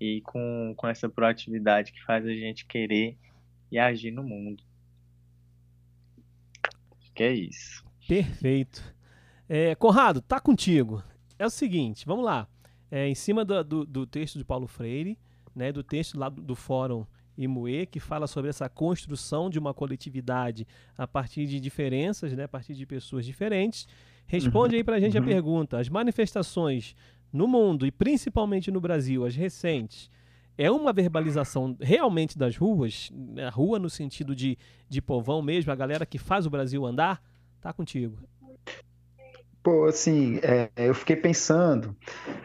e com, com essa proatividade que faz a gente querer e agir no mundo. Que é isso. Perfeito. É, Conrado, tá contigo. É o seguinte, vamos lá. É, em cima do, do, do, texto de Paulo Freire, né, do texto lá do, do Fórum Imoe, que fala sobre essa construção de uma coletividade a partir de diferenças, né, a partir de pessoas diferentes. Responde uhum. aí para a gente uhum. a pergunta: as manifestações no mundo e principalmente no Brasil, as recentes, é uma verbalização realmente das ruas, a rua no sentido de, de povão mesmo, a galera que faz o Brasil andar, tá contigo. Pô, assim, é, eu fiquei pensando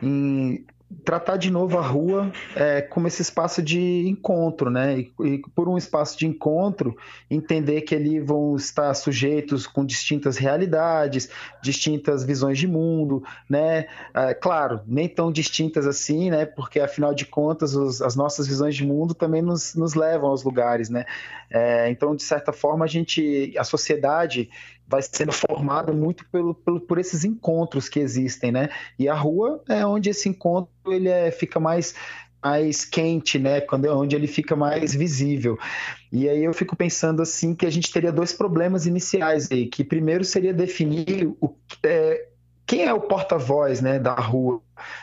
em tratar de novo a rua é, como esse espaço de encontro, né? E, e, por um espaço de encontro, entender que ali vão estar sujeitos com distintas realidades, distintas visões de mundo, né? É, claro, nem tão distintas assim, né? Porque afinal de contas, os, as nossas visões de mundo também nos, nos levam aos lugares, né? É, então, de certa forma, a gente, a sociedade vai sendo formada muito pelo, pelo, por esses encontros que existem, né? E a rua é onde esse encontro ele é, fica mais mais quente, né? Quando é onde ele fica mais visível. E aí eu fico pensando assim que a gente teria dois problemas iniciais aí, que primeiro seria definir o é, quem é o porta-voz né, da rua?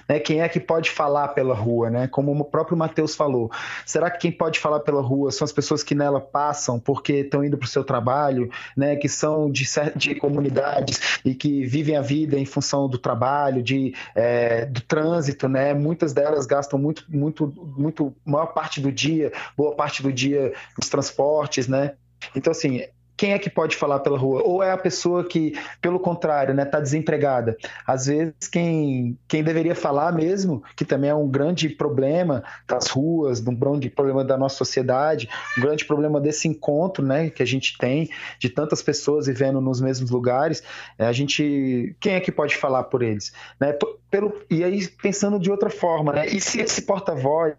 Né? Quem é que pode falar pela rua? Né? Como o próprio Matheus falou. Será que quem pode falar pela rua são as pessoas que nela passam porque estão indo para o seu trabalho, né? que são de, de comunidades e que vivem a vida em função do trabalho, de, é, do trânsito? Né? Muitas delas gastam muito, muito, muito, maior parte do dia, boa parte do dia nos transportes. Né? Então, assim, quem é que pode falar pela rua? Ou é a pessoa que, pelo contrário, está né, tá desempregada? Às vezes, quem, quem deveria falar mesmo, que também é um grande problema das ruas, um grande problema da nossa sociedade, um grande problema desse encontro né, que a gente tem, de tantas pessoas vivendo nos mesmos lugares, é a gente. Quem é que pode falar por eles? Né? Pelo, e aí, pensando de outra forma, né? e se esse porta-voz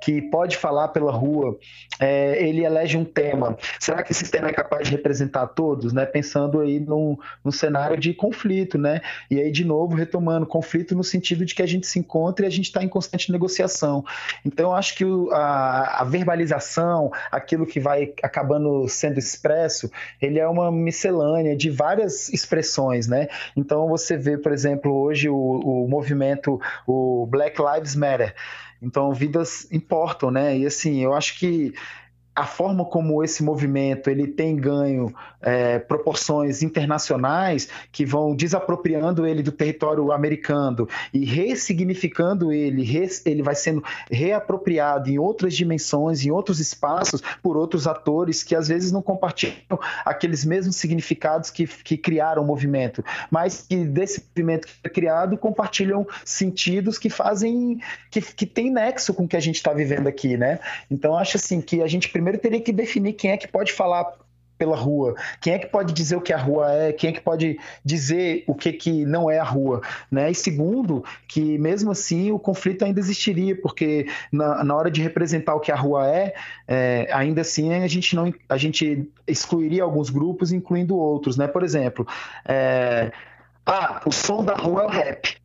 que pode falar pela rua, é, ele elege um tema, será que esse tema é capaz de representar todos, né? Pensando aí num, num cenário de conflito, né? E aí, de novo, retomando, conflito no sentido de que a gente se encontra e a gente está em constante negociação. Então, acho que o, a, a, verbalização, aquilo que vai acabando sendo expresso, ele é uma miscelânea de várias expressões, né? Então, você vê, por exemplo, hoje o, o movimento, o Black Lives Matter. Então, vidas importam, né? E assim, eu acho que a forma como esse movimento ele tem ganho é, proporções internacionais que vão desapropriando ele do território americano e ressignificando ele, res, ele vai sendo reapropriado em outras dimensões, em outros espaços, por outros atores que às vezes não compartilham aqueles mesmos significados que, que criaram o movimento, mas que desse movimento que foi criado compartilham sentidos que fazem, que, que tem nexo com o que a gente está vivendo aqui, né? Então acho assim que a gente primeiro primeiro teria que definir quem é que pode falar pela rua, quem é que pode dizer o que a rua é, quem é que pode dizer o que, que não é a rua, né? E segundo, que mesmo assim o conflito ainda existiria, porque na, na hora de representar o que a rua é, é, ainda assim a gente não a gente excluiria alguns grupos, incluindo outros, né? Por exemplo, é, ah, o som da rua é o rap.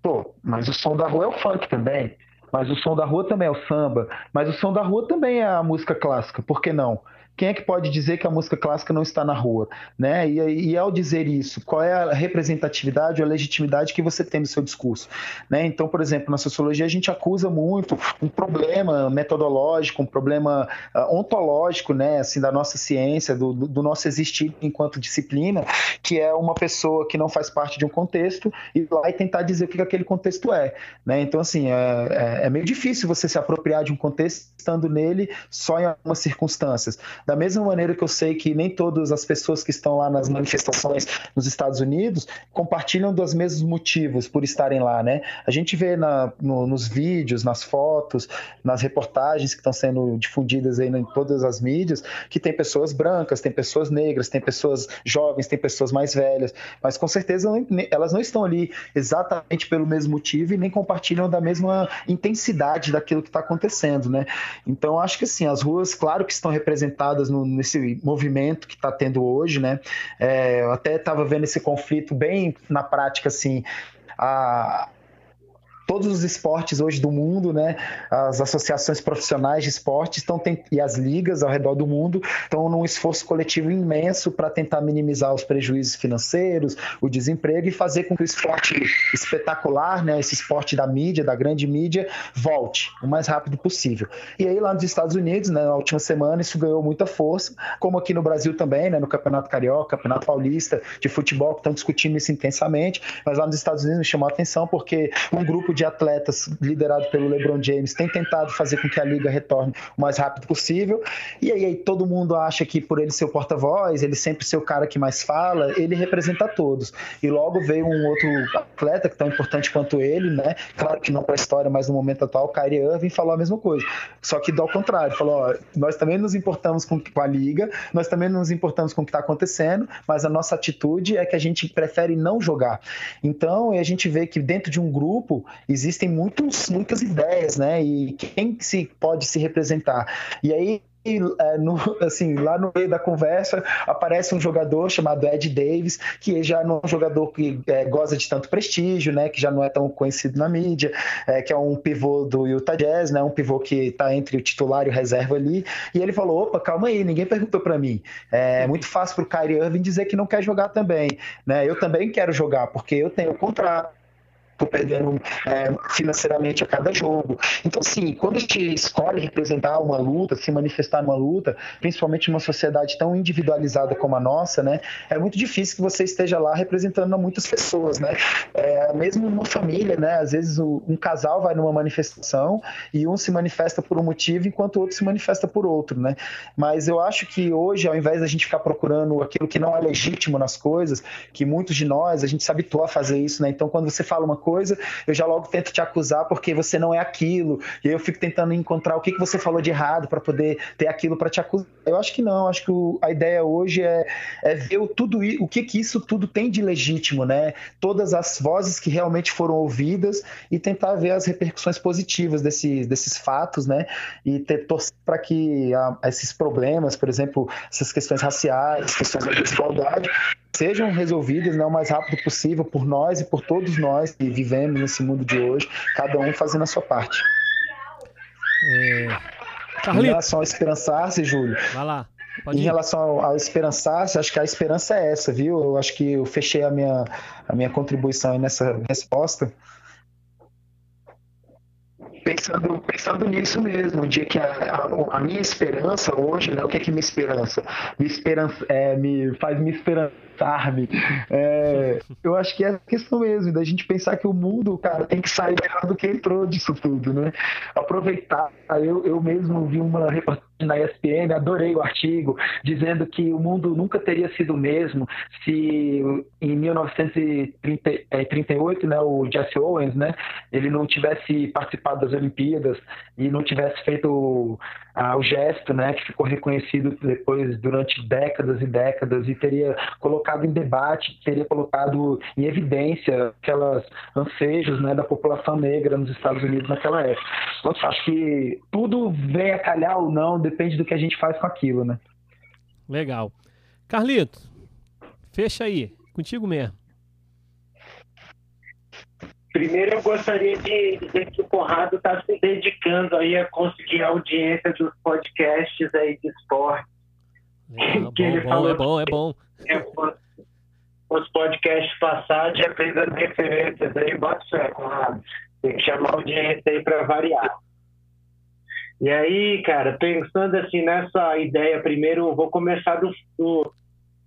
Pô, mas o som da rua é o funk também. Mas o som da rua também é o samba. Mas o som da rua também é a música clássica. Por que não? Quem é que pode dizer que a música clássica não está na rua? Né? E, e ao dizer isso, qual é a representatividade ou a legitimidade que você tem no seu discurso? Né? Então, por exemplo, na sociologia a gente acusa muito um problema metodológico, um problema uh, ontológico né? assim, da nossa ciência, do, do, nosso existir enquanto disciplina, que é uma pessoa que não faz parte de um contexto e lá e tentar dizer o que aquele contexto é. Né? Então, assim, é, é, é meio difícil você se apropriar de um contexto estando nele só em algumas circunstâncias. Da mesma maneira que eu sei que nem todas as pessoas que estão lá nas manifestações nos Estados Unidos compartilham dos mesmos motivos por estarem lá, né? A gente vê na, no, nos vídeos, nas fotos, nas reportagens que estão sendo difundidas aí em todas as mídias, que tem pessoas brancas, tem pessoas negras, tem pessoas jovens, tem pessoas mais velhas, mas com certeza elas não estão ali exatamente pelo mesmo motivo e nem compartilham da mesma intensidade daquilo que está acontecendo, né? Então acho que assim as ruas, claro que estão representadas no, nesse movimento que está tendo hoje, né? É, eu até estava vendo esse conflito bem na prática, assim, a, todos os esportes hoje do mundo, né? As associações profissionais de esporte estão e as ligas ao redor do mundo estão num esforço coletivo imenso para tentar minimizar os prejuízos financeiros, o desemprego e fazer com que o esporte espetacular, né? Esse esporte da mídia, da grande mídia, volte o mais rápido possível. E aí lá nos Estados Unidos, né? Na última semana isso ganhou muita força, como aqui no Brasil também, né? No Campeonato Carioca, Campeonato Paulista de futebol que estão discutindo isso intensamente, mas lá nos Estados Unidos me chamou a atenção porque um grupo de atletas liderado pelo LeBron James tem tentado fazer com que a liga retorne o mais rápido possível. E aí, aí todo mundo acha que por ele ser o porta-voz, ele sempre ser o cara que mais fala, ele representa todos. E logo veio um outro atleta que tão importante quanto ele, né? Claro que não para a história, mas no momento atual, o Kyrie Irving falou a mesma coisa. Só que ao contrário, falou: ó, nós também nos importamos com, com a liga, nós também nos importamos com o que está acontecendo, mas a nossa atitude é que a gente prefere não jogar. Então, a gente vê que dentro de um grupo existem muitos, muitas ideias, né? E quem se pode se representar. E aí é, no, assim, lá no meio da conversa aparece um jogador chamado Ed Davis, que já não é um jogador que é, goza de tanto prestígio, né, que já não é tão conhecido na mídia, é, que é um pivô do Utah Jazz, né, um pivô que está entre o titular e o reserva ali, e ele falou, opa, calma aí, ninguém perguntou para mim. É muito fácil para o Kyrie Irving dizer que não quer jogar também, né, eu também quero jogar, porque eu tenho contrato, estou perdendo é, financeiramente a cada jogo. Então, assim, quando a gente escolhe representar uma luta, se manifestar numa luta, principalmente numa sociedade tão individualizada como a nossa, né, é muito difícil que você esteja lá representando muitas pessoas, né? É, mesmo numa família, né? Às vezes o, um casal vai numa manifestação e um se manifesta por um motivo enquanto o outro se manifesta por outro, né? Mas eu acho que hoje, ao invés da gente ficar procurando aquilo que não é legítimo nas coisas, que muitos de nós, a gente se habituou a fazer isso, né? Então, quando você fala uma coisa, eu já logo tento te acusar porque você não é aquilo. E eu fico tentando encontrar o que, que você falou de errado para poder ter aquilo para te acusar. Eu acho que não, acho que o, a ideia hoje é, é ver o, tudo, o que, que isso tudo tem de legítimo, né? Todas as vozes que realmente foram ouvidas e tentar ver as repercussões positivas desse, desses fatos, né? E ter torcer para que a, esses problemas, por exemplo, essas questões raciais, questões da desigualdade, sejam resolvidas né, o mais rápido possível por nós e por todos nós que vivemos nesse mundo de hoje, cada um fazendo a sua parte. É... Em relação ao esperançar-se, Júlio. Vai lá. Pode em ir. relação ao, ao esperançar-se, acho que a esperança é essa, viu? Eu acho que eu fechei a minha, a minha contribuição nessa resposta pensando, pensando nisso mesmo, o dia que a, a, a, minha esperança hoje, né, o que é que minha esperança? Me, esperança, é, me faz me esperançar-me. É, eu acho que é a questão mesmo, da gente pensar que o mundo, cara, tem que sair melhor do que entrou disso tudo, né? Aproveitar. Eu, eu mesmo vi uma reportagem na ESPN, adorei o artigo, dizendo que o mundo nunca teria sido o mesmo se em 1938, né, o Jesse Owens, né, ele não tivesse participado das Olimpíadas e não tivesse feito o gesto, né, que ficou reconhecido depois durante décadas e décadas e teria colocado em debate, teria colocado em evidência aquelas ansejos, né, da população negra nos Estados Unidos naquela época. Então, acho que tudo vem a calhar ou não depende do que a gente faz com aquilo, né? Legal. Carlito, fecha aí, contigo mesmo. Primeiro, eu gostaria de dizer que o Conrado está se dedicando aí a conseguir a audiência dos podcasts aí de esporte. Que bom, ele bom, falou é bom, é bom. Os podcasts passados já fez as referências aí, bota fé, Conrado. Tem que chamar a audiência aí para variar. E aí, cara, pensando assim nessa ideia, primeiro eu vou começar do, do,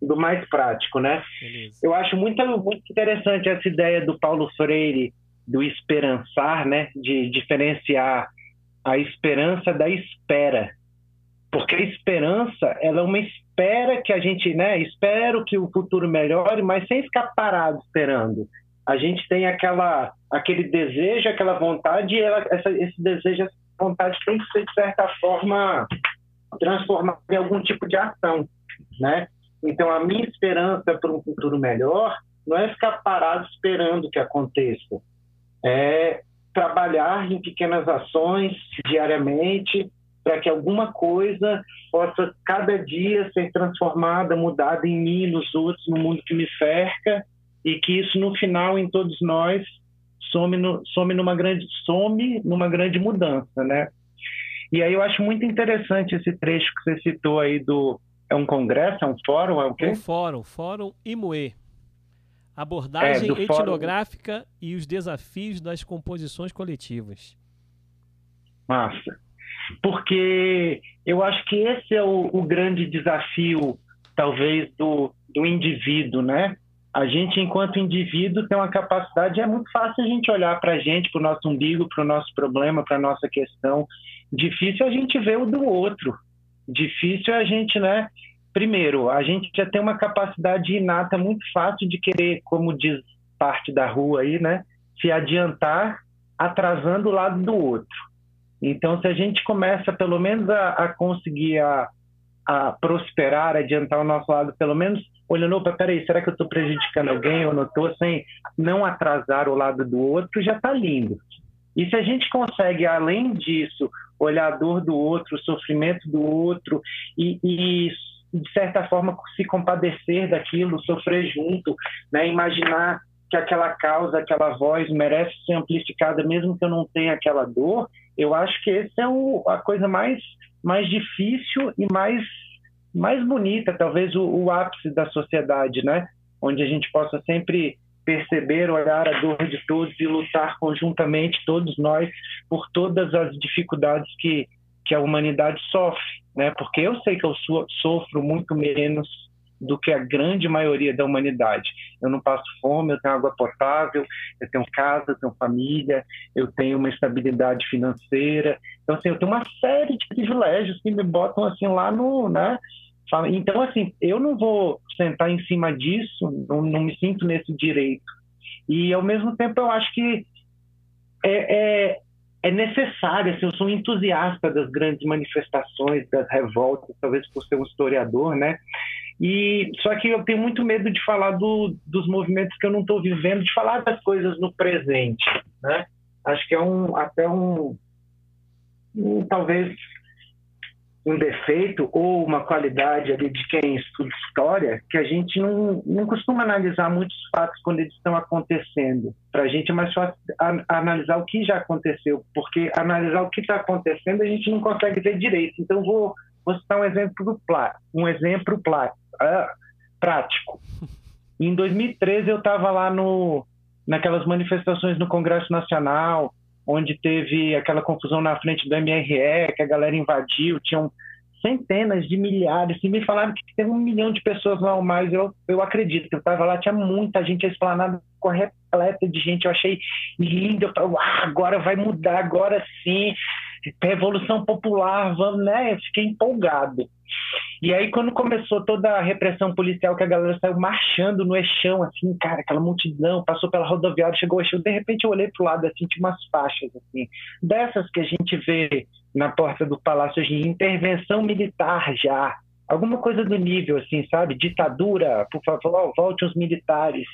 do mais prático, né? Beleza. Eu acho muito, muito interessante essa ideia do Paulo Freire do esperançar, né? De diferenciar a esperança da espera. Porque a esperança, ela é uma espera que a gente, né? Espero que o futuro melhore, mas sem ficar parado esperando. A gente tem aquela, aquele desejo, aquela vontade, e ela, essa, esse desejo, essa vontade tem que ser, de certa forma, transformada em algum tipo de ação, né? Então, a minha esperança para um futuro melhor não é ficar parado esperando que aconteça, é trabalhar em pequenas ações diariamente para que alguma coisa possa cada dia ser transformada, mudada em mim, nos outros, no mundo que me cerca e que isso no final em todos nós some, no, some numa grande some numa grande mudança, né? E aí eu acho muito interessante esse trecho que você citou aí do é um congresso, é um fórum, é o quê? Um fórum, Fórum IMUE. Abordagem é, etnográfica fórum... e os desafios das composições coletivas. Massa. Porque eu acho que esse é o, o grande desafio, talvez, do, do indivíduo, né? A gente, enquanto indivíduo, tem uma capacidade, é muito fácil a gente olhar para a gente, para o nosso umbigo, para o nosso problema, para a nossa questão. Difícil a gente ver o do outro. Difícil é a gente, né? Primeiro, a gente já tem uma capacidade inata muito fácil de querer, como diz parte da rua aí, né? Se adiantar atrasando o lado do outro. Então, se a gente começa pelo menos a, a conseguir a, a, prosperar, adiantar o nosso lado, pelo menos olhando, opa, peraí, será que eu estou prejudicando alguém ou não estou, sem não atrasar o lado do outro, já está lindo. E se a gente consegue, além disso, olhar a dor do outro, o sofrimento do outro e, e de certa forma se compadecer daquilo, sofrer junto, né? imaginar que aquela causa, aquela voz merece ser amplificada, mesmo que eu não tenha aquela dor, eu acho que essa é o, a coisa mais, mais difícil e mais, mais bonita, talvez o, o ápice da sociedade, né? Onde a gente possa sempre perceber, olhar a dor de todos e lutar conjuntamente, todos nós, por todas as dificuldades que, que a humanidade sofre, né? Porque eu sei que eu sofro muito menos do que a grande maioria da humanidade. Eu não passo fome, eu tenho água potável, eu tenho casa, eu tenho família, eu tenho uma estabilidade financeira. Então, assim, eu tenho uma série de privilégios que me botam, assim, lá no, né? Então, assim, eu não vou sentar em cima disso, não, não me sinto nesse direito. E, ao mesmo tempo, eu acho que é, é, é necessário, assim, eu sou um entusiasta das grandes manifestações, das revoltas, talvez por ser um historiador, né? E só que eu tenho muito medo de falar do, dos movimentos que eu não estou vivendo, de falar das coisas no presente, né? Acho que é um até um, um talvez um defeito ou uma qualidade ali de quem estuda história que a gente não, não costuma analisar muitos fatos quando eles estão acontecendo. Para a gente é mais fácil analisar o que já aconteceu, porque analisar o que está acontecendo a gente não consegue ver direito. Então vou, vou citar um exemplo um exemplo uh, prático. Em 2013 eu estava lá no naquelas manifestações no Congresso Nacional onde teve aquela confusão na frente do MRE, que a galera invadiu, tinham centenas de milhares, e me falaram que tem um milhão de pessoas lá ou mais, eu, eu acredito, eu estava lá, tinha muita gente, a esplanada repleta de gente, eu achei lindo, eu falei, agora vai mudar, agora sim, revolução popular, vamos, né, eu fiquei empolgado. E aí, quando começou toda a repressão policial, que a galera saiu marchando no eixão, assim, cara, aquela multidão, passou pela rodoviária, chegou ao eixão, de repente eu olhei pro lado, assim, tinha umas faixas, assim, dessas que a gente vê na porta do palácio de intervenção militar já, alguma coisa do nível, assim, sabe? Ditadura, por favor, volte os militares.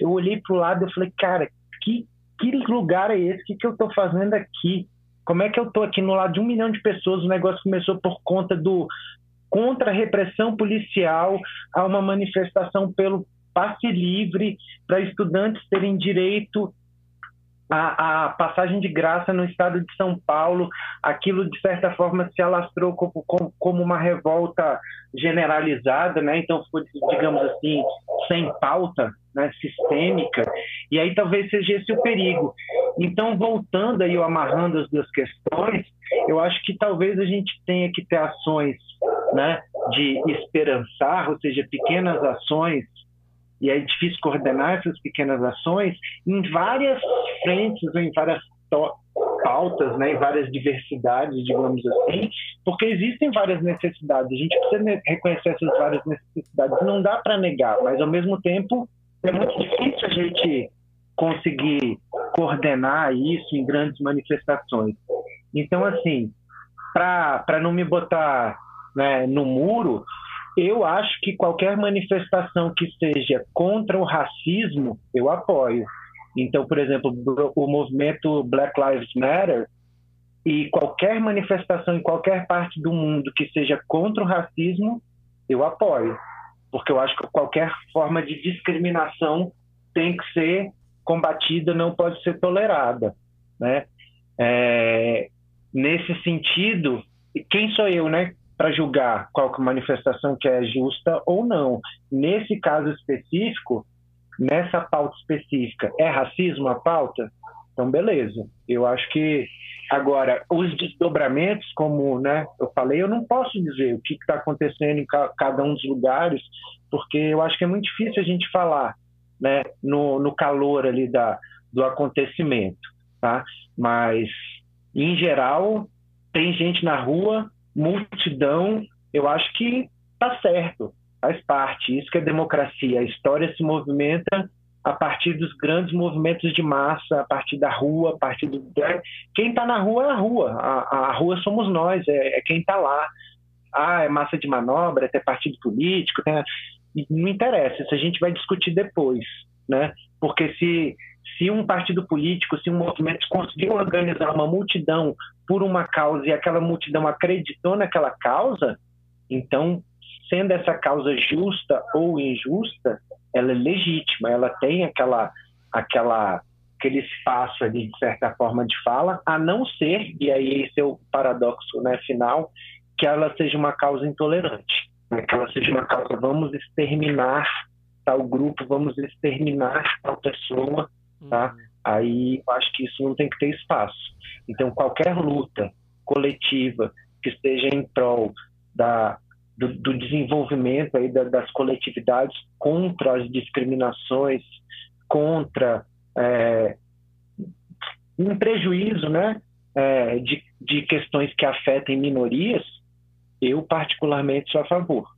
Eu olhei pro lado e falei, cara, que, que lugar é esse? O que, que eu estou fazendo aqui? Como é que eu estou aqui no lado de um milhão de pessoas? O negócio começou por conta do contra repressão policial a uma manifestação pelo passe livre para estudantes terem direito a, a, passagem de graça no estado de São Paulo, aquilo de certa forma se alastrou como, como, uma revolta generalizada, né? Então ficou, digamos assim, sem pauta, né? sistêmica, e aí talvez seja esse o perigo. Então, voltando aí, amarrando as duas questões, eu acho que talvez a gente tenha que ter ações né, de esperançar, ou seja, pequenas ações e é difícil coordenar essas pequenas ações em várias frentes em várias pautas, né, em várias diversidades, digamos assim, porque existem várias necessidades. A gente precisa reconhecer essas várias necessidades. Não dá para negar, mas ao mesmo tempo é muito difícil a gente conseguir coordenar isso em grandes manifestações. Então, assim, para não me botar né, no muro, eu acho que qualquer manifestação que seja contra o racismo, eu apoio. Então, por exemplo, o movimento Black Lives Matter e qualquer manifestação em qualquer parte do mundo que seja contra o racismo, eu apoio. Porque eu acho que qualquer forma de discriminação tem que ser combatida, não pode ser tolerada. Né? É, nesse sentido, quem sou eu, né? Para julgar qual que manifestação que é justa ou não. Nesse caso específico, nessa pauta específica, é racismo a pauta? Então, beleza. Eu acho que agora os desdobramentos, como né, eu falei, eu não posso dizer o que está acontecendo em ca cada um dos lugares, porque eu acho que é muito difícil a gente falar, né, no, no calor ali da, do acontecimento, tá? Mas em geral tem gente na rua multidão, eu acho que está certo, faz parte. Isso que é democracia. A história se movimenta a partir dos grandes movimentos de massa, a partir da rua, a partir do. Quem está na rua é a rua. A, a rua somos nós, é, é quem está lá. Ah, é massa de manobra, é partido político. Tem... Não interessa, isso a gente vai discutir depois. Né? Porque se se um partido político, se um movimento conseguiu organizar uma multidão por uma causa e aquela multidão acreditou naquela causa, então, sendo essa causa justa ou injusta, ela é legítima, ela tem aquela, aquela, aquele espaço ali, de certa forma, de fala, a não ser, e aí esse é o paradoxo né, final, que ela seja uma causa intolerante, né, que ela seja uma causa, vamos exterminar tal grupo, vamos exterminar tal pessoa, tá? Uhum. Aí eu acho que isso não tem que ter espaço. Então, qualquer luta coletiva que esteja em prol da, do, do desenvolvimento aí da, das coletividades contra as discriminações, contra é, um prejuízo né, é, de, de questões que afetem minorias, eu particularmente sou a favor.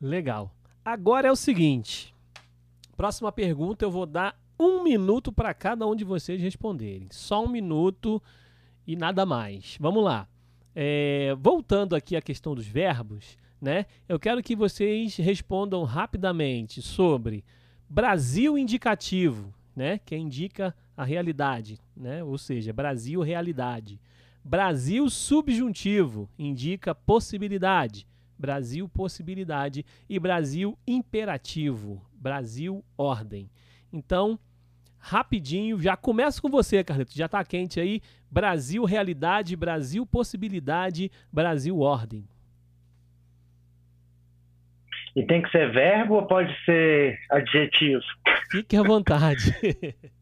Legal. Agora é o seguinte: próxima pergunta eu vou dar um minuto para cada um de vocês responderem. Só um minuto e nada mais. Vamos lá. É, voltando aqui à questão dos verbos, né? Eu quero que vocês respondam rapidamente sobre Brasil indicativo, né? Que indica a realidade, né? Ou seja, Brasil realidade. Brasil subjuntivo indica possibilidade. Brasil possibilidade e Brasil imperativo, Brasil ordem. Então, rapidinho. Já começa com você, Carleto. Já tá quente aí. Brasil realidade, Brasil possibilidade, Brasil ordem. E tem que ser verbo ou pode ser adjetivo? Fique à vontade.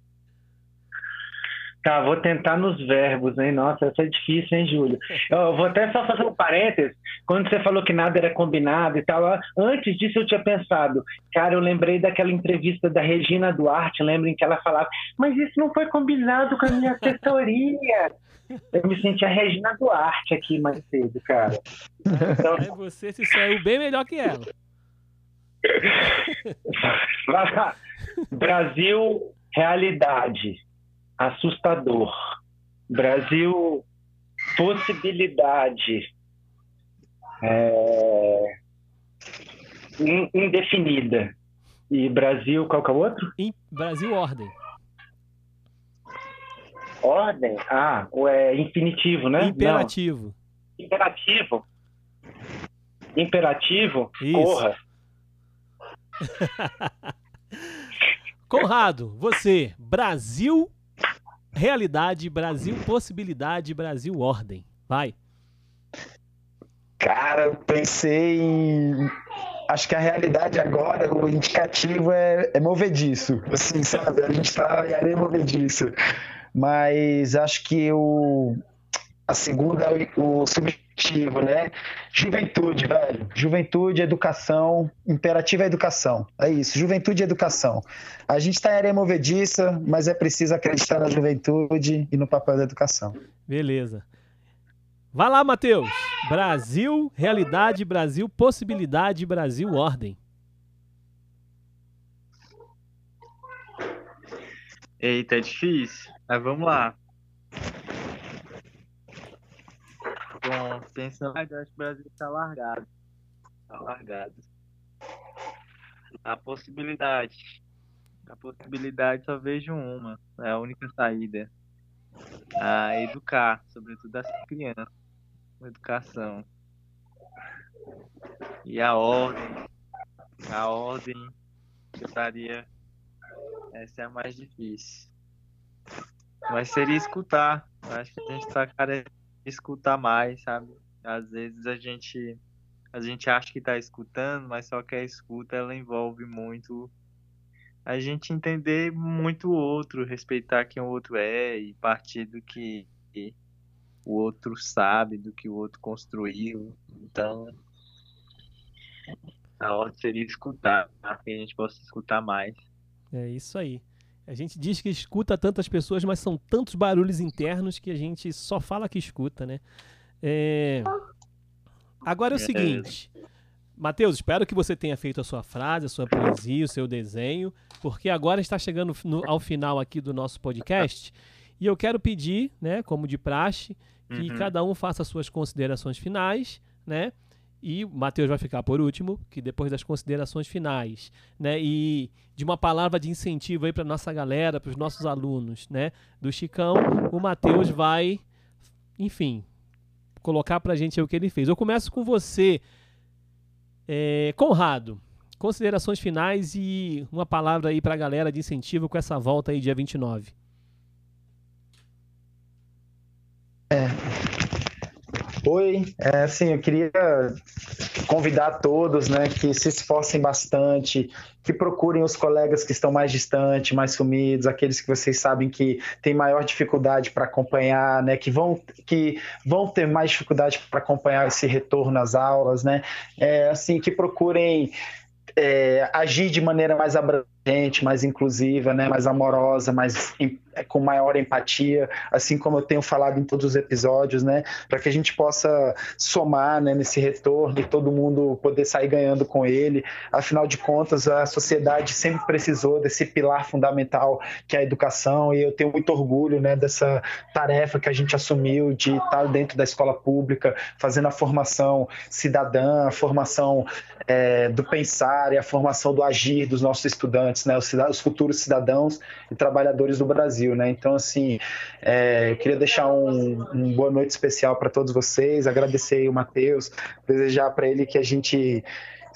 Tá, vou tentar nos verbos, hein? Nossa, essa é difícil, hein, Júlio? Eu vou até só fazer um parênteses. Quando você falou que nada era combinado e tal, antes disso eu tinha pensado, cara, eu lembrei daquela entrevista da Regina Duarte, lembrem que ela falava, mas isso não foi combinado com a minha assessoria. Eu me senti a Regina Duarte aqui mais cedo, cara. Então... Aí você se saiu bem melhor que ela. Brasil, realidade assustador. Brasil, possibilidade é, indefinida. E Brasil, qual que é o outro? Brasil, ordem. Ordem? Ah, é infinitivo, né? Imperativo. Não. Imperativo. Imperativo, Isso. corra. Conrado, você, Brasil, realidade, Brasil, possibilidade, Brasil, ordem. Vai. Cara, eu pensei em. Acho que a realidade agora, o indicativo é, é movediço. Assim, sabe? A gente tá em areia movediça. Mas acho que o, a segunda, o subjetivo, né? Juventude, velho. Juventude, educação. Imperativo é educação. É isso. Juventude e educação. A gente está em areia movediça, mas é preciso acreditar na juventude e no papel da educação. Beleza. Vai lá, Matheus. Brasil, realidade, Brasil, possibilidade, Brasil, ordem. Eita, é difícil. Mas vamos lá. Bom, pensando, acho que o Brasil está largado. Está largado. A possibilidade. A possibilidade só vejo uma. É a única saída. A educar, sobretudo as crianças. Educação. E a ordem. A ordem eu estaria. Essa é a mais difícil. Mas seria escutar. Acho que a gente está carente escutar mais, sabe? Às vezes a gente a gente acha que está escutando, mas só que a escuta ela envolve muito a gente entender muito o outro, respeitar quem o outro é e partir do que o outro sabe, do que o outro construiu. Então, a hora seria escutar, que a gente possa escutar mais. É isso aí. A gente diz que escuta tantas pessoas, mas são tantos barulhos internos que a gente só fala que escuta, né? É... Agora é o seguinte, Matheus, espero que você tenha feito a sua frase, a sua poesia, o seu desenho, porque agora está chegando no, ao final aqui do nosso podcast e eu quero pedir, né, como de praxe, que uhum. cada um faça as suas considerações finais, né? E o Matheus vai ficar por último, que depois das considerações finais, né? E de uma palavra de incentivo aí para nossa galera, para os nossos alunos, né? Do Chicão, o Matheus vai, enfim, colocar para a gente o que ele fez. Eu começo com você, é, Conrado. Considerações finais e uma palavra aí para a galera de incentivo com essa volta aí dia 29. É, Oi, é, assim, eu queria convidar todos, né, que se esforcem bastante, que procurem os colegas que estão mais distantes, mais sumidos, aqueles que vocês sabem que têm maior dificuldade para acompanhar, né, que vão, que vão ter mais dificuldade para acompanhar esse retorno às aulas, né, é, assim, que procurem é, agir de maneira mais abrangente, mais inclusiva, né, mais amorosa, mais é, com maior empatia, assim como eu tenho falado em todos os episódios, né, para que a gente possa somar né, nesse retorno e todo mundo poder sair ganhando com ele. Afinal de contas, a sociedade sempre precisou desse pilar fundamental que é a educação e eu tenho muito orgulho né, dessa tarefa que a gente assumiu de estar dentro da escola pública, fazendo a formação cidadã, a formação é, do pensar e a formação do agir dos nossos estudantes, né, os, os futuros cidadãos e trabalhadores do Brasil. Né? Então, assim, é, eu queria deixar um, um boa noite especial para todos vocês, agradecer o Matheus, desejar para ele que a gente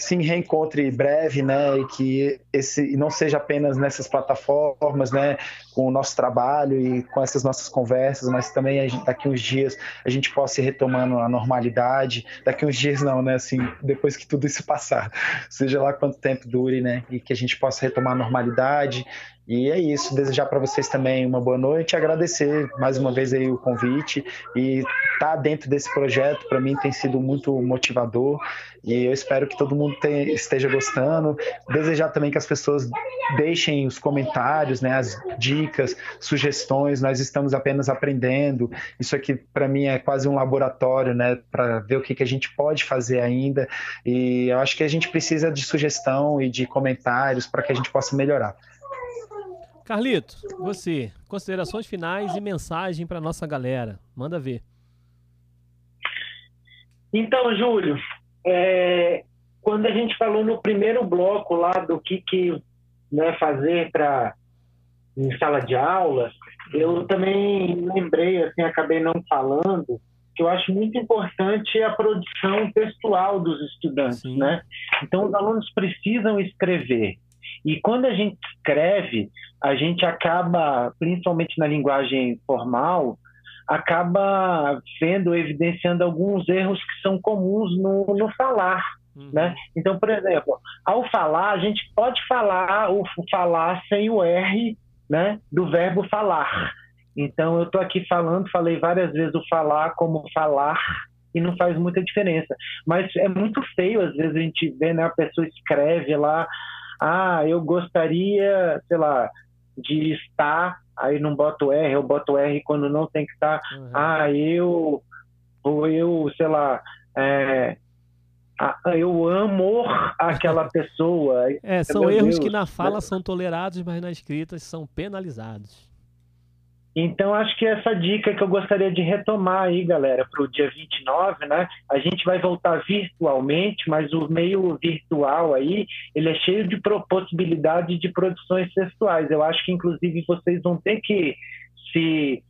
se reencontre breve, né, e que esse não seja apenas nessas plataformas, né, com o nosso trabalho e com essas nossas conversas, mas também gente, daqui uns dias a gente possa ir retomando a normalidade. Daqui uns dias não, né, assim, depois que tudo isso passar, seja lá quanto tempo dure, né, e que a gente possa retomar a normalidade. E é isso, desejar para vocês também uma boa noite, agradecer mais uma vez aí o convite. E estar tá dentro desse projeto para mim tem sido muito motivador. E eu espero que todo mundo esteja gostando. Desejar também que as pessoas deixem os comentários, né, as dicas, sugestões. Nós estamos apenas aprendendo. Isso aqui para mim é quase um laboratório, né, para ver o que, que a gente pode fazer ainda. E eu acho que a gente precisa de sugestão e de comentários para que a gente possa melhorar. Carlito, você, considerações finais e mensagem para nossa galera. Manda ver. Então, Júlio, é, quando a gente falou no primeiro bloco lá do que, que né, fazer para em sala de aula, eu também lembrei, assim, acabei não falando, que eu acho muito importante a produção textual dos estudantes, Sim. né? Então, os alunos precisam escrever. E quando a gente escreve, a gente acaba, principalmente na linguagem formal, acaba vendo, evidenciando alguns erros que são comuns no, no falar. Uhum. Né? Então, por exemplo, ao falar, a gente pode falar o falar sem o R né, do verbo falar. Então, eu estou aqui falando, falei várias vezes o falar como falar, e não faz muita diferença. Mas é muito feio, às vezes, a gente vê, né, a pessoa escreve lá, ah, eu gostaria, sei lá, de estar, aí não boto R, eu boto R quando não tem que estar, uhum. ah, eu, ou eu, sei lá, é, eu amo aquela pessoa. É, são Meu erros Deus, que na fala são tolerados, mas na escrita são penalizados. Então, acho que essa dica que eu gostaria de retomar aí, galera, para o dia 29, né? A gente vai voltar virtualmente, mas o meio virtual aí, ele é cheio de possibilidade de produções textuais. Eu acho que, inclusive, vocês vão ter que se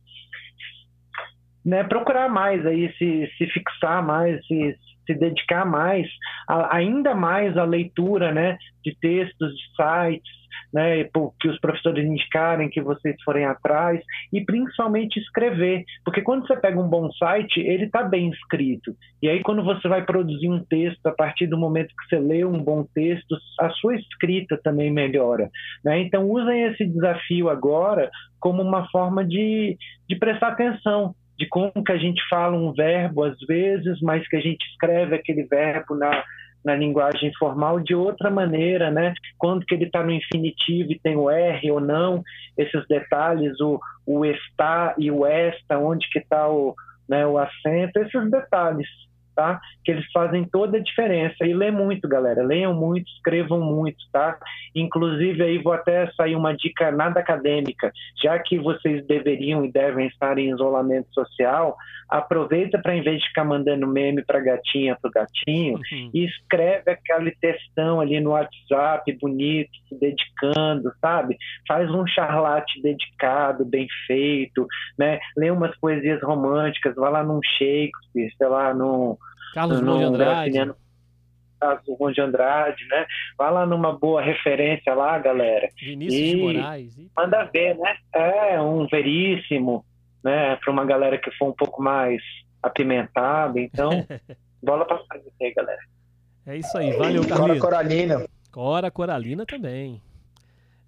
né, procurar mais aí, se, se fixar mais, se, se dedicar mais, a, ainda mais à leitura né, de textos, de sites, né, que os professores indicarem, que vocês forem atrás, e principalmente escrever, porque quando você pega um bom site, ele está bem escrito. E aí, quando você vai produzir um texto, a partir do momento que você lê um bom texto, a sua escrita também melhora. Né? Então, usem esse desafio agora como uma forma de, de prestar atenção de como que a gente fala um verbo às vezes, mas que a gente escreve aquele verbo na, na linguagem formal de outra maneira, né? Quando que ele está no infinitivo e tem o R ou não, esses detalhes, o, o está e o esta, onde que está o, né, o acento, esses detalhes tá? Que eles fazem toda a diferença. E lê muito, galera. Leiam muito, escrevam muito, tá? Inclusive, aí vou até sair uma dica nada acadêmica. Já que vocês deveriam e devem estar em isolamento social, aproveita para, em vez de ficar mandando meme para gatinha, para gatinho, uhum. e escreve aquele textão ali no WhatsApp, bonito, se dedicando, sabe? Faz um charlate dedicado, bem feito, né? Lê umas poesias românticas, vai lá num Shakespeare, sei lá, num Carlos Drummond de Andrade. Carlos Drummond de Andrade, né? Vai lá numa boa referência lá, galera. Vinícius e de Moraes. E... Manda ver, né? É, um veríssimo, né? Para uma galera que for um pouco mais apimentada. Então, bola para frente aí, galera. É isso aí, valeu, Carlos. Cora Coralina. Cora Coralina também.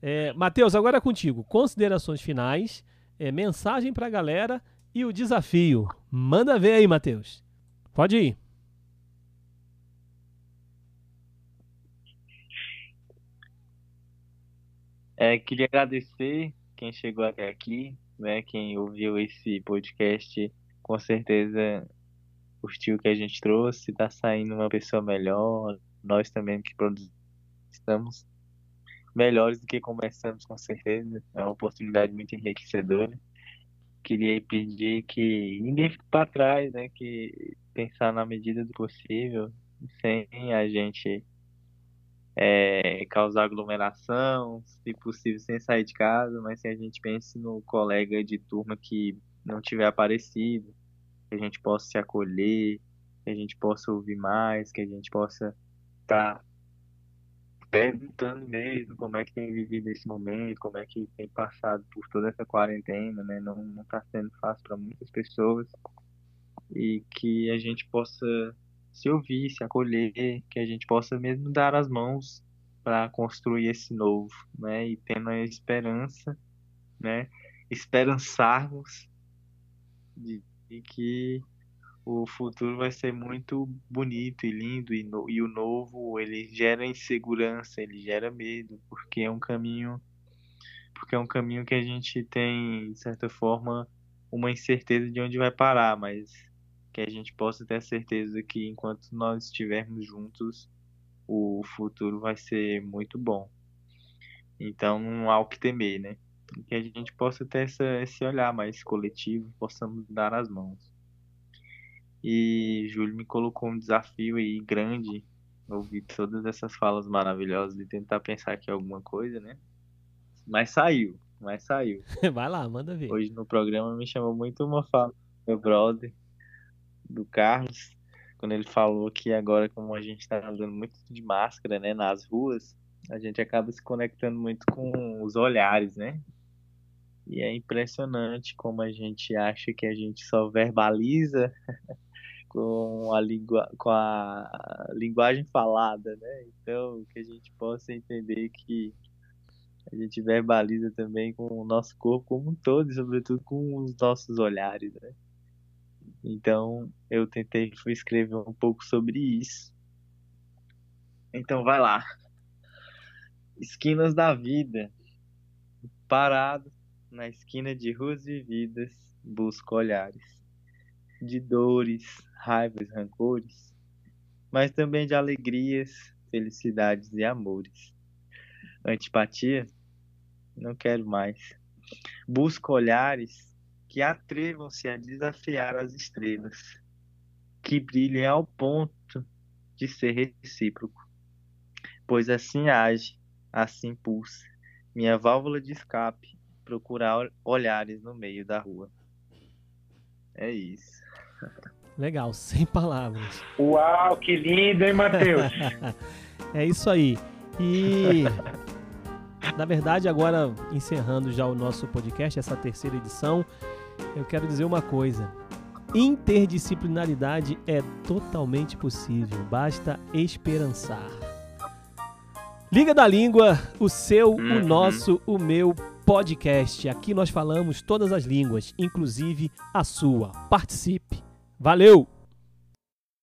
É, Matheus, agora é contigo. Considerações finais, é, mensagem para a galera e o desafio. Manda ver aí, Matheus. Pode ir. É, queria agradecer quem chegou até aqui, né? Quem ouviu esse podcast, com certeza curtiu o que a gente trouxe, está saindo uma pessoa melhor, nós também que produzimos estamos melhores do que começamos, com certeza. É uma oportunidade muito enriquecedora. Queria pedir que ninguém fique para trás, né? Que pensar na medida do possível, sem a gente é, causar aglomeração, se possível sem sair de casa, mas se a gente pense no colega de turma que não tiver aparecido, que a gente possa se acolher, que a gente possa ouvir mais, que a gente possa estar tá perguntando mesmo como é que tem vivido esse momento, como é que tem passado por toda essa quarentena, né? Não está sendo fácil para muitas pessoas e que a gente possa se ouvir, se acolher, que a gente possa mesmo dar as mãos para construir esse novo, né? E tendo a esperança, né? Esperançarmos de, de que o futuro vai ser muito bonito e lindo e, no, e o novo ele gera insegurança, ele gera medo, porque é um caminho porque é um caminho que a gente tem de certa forma uma incerteza de onde vai parar, mas que a gente possa ter a certeza que enquanto nós estivermos juntos, o futuro vai ser muito bom. Então não há o que temer, né? Que a gente possa ter essa, esse olhar mais coletivo, possamos dar as mãos. E Júlio me colocou um desafio aí grande, ouvir todas essas falas maravilhosas e tentar pensar aqui alguma coisa, né? Mas saiu, mas saiu. Vai lá, manda ver. Hoje no programa me chamou muito uma fala meu brother, do Carlos, quando ele falou que agora, como a gente está andando muito de máscara, né, nas ruas, a gente acaba se conectando muito com os olhares, né? E é impressionante como a gente acha que a gente só verbaliza com a, língua, com a linguagem falada, né? Então, que a gente possa entender que a gente verbaliza também com o nosso corpo como um todo, e sobretudo com os nossos olhares, né? Então, eu tentei escrever um pouco sobre isso. Então, vai lá. Esquinas da vida. Parado na esquina de ruas vividas, busco olhares de dores, raivas, rancores, mas também de alegrias, felicidades e amores. Antipatia? Não quero mais. Busco olhares que atrevam-se a desafiar as estrelas, que brilhem ao ponto de ser recíproco, pois assim age, assim pulsa, minha válvula de escape, procurar olhares no meio da rua. É isso. Legal, sem palavras. Uau, que lindo, hein, Matheus? é isso aí. E na verdade, agora encerrando já o nosso podcast, essa terceira edição, eu quero dizer uma coisa. Interdisciplinaridade é totalmente possível, basta esperançar. Liga da Língua, o seu, uhum. o nosso, o meu podcast. Aqui nós falamos todas as línguas, inclusive a sua. Participe! Valeu!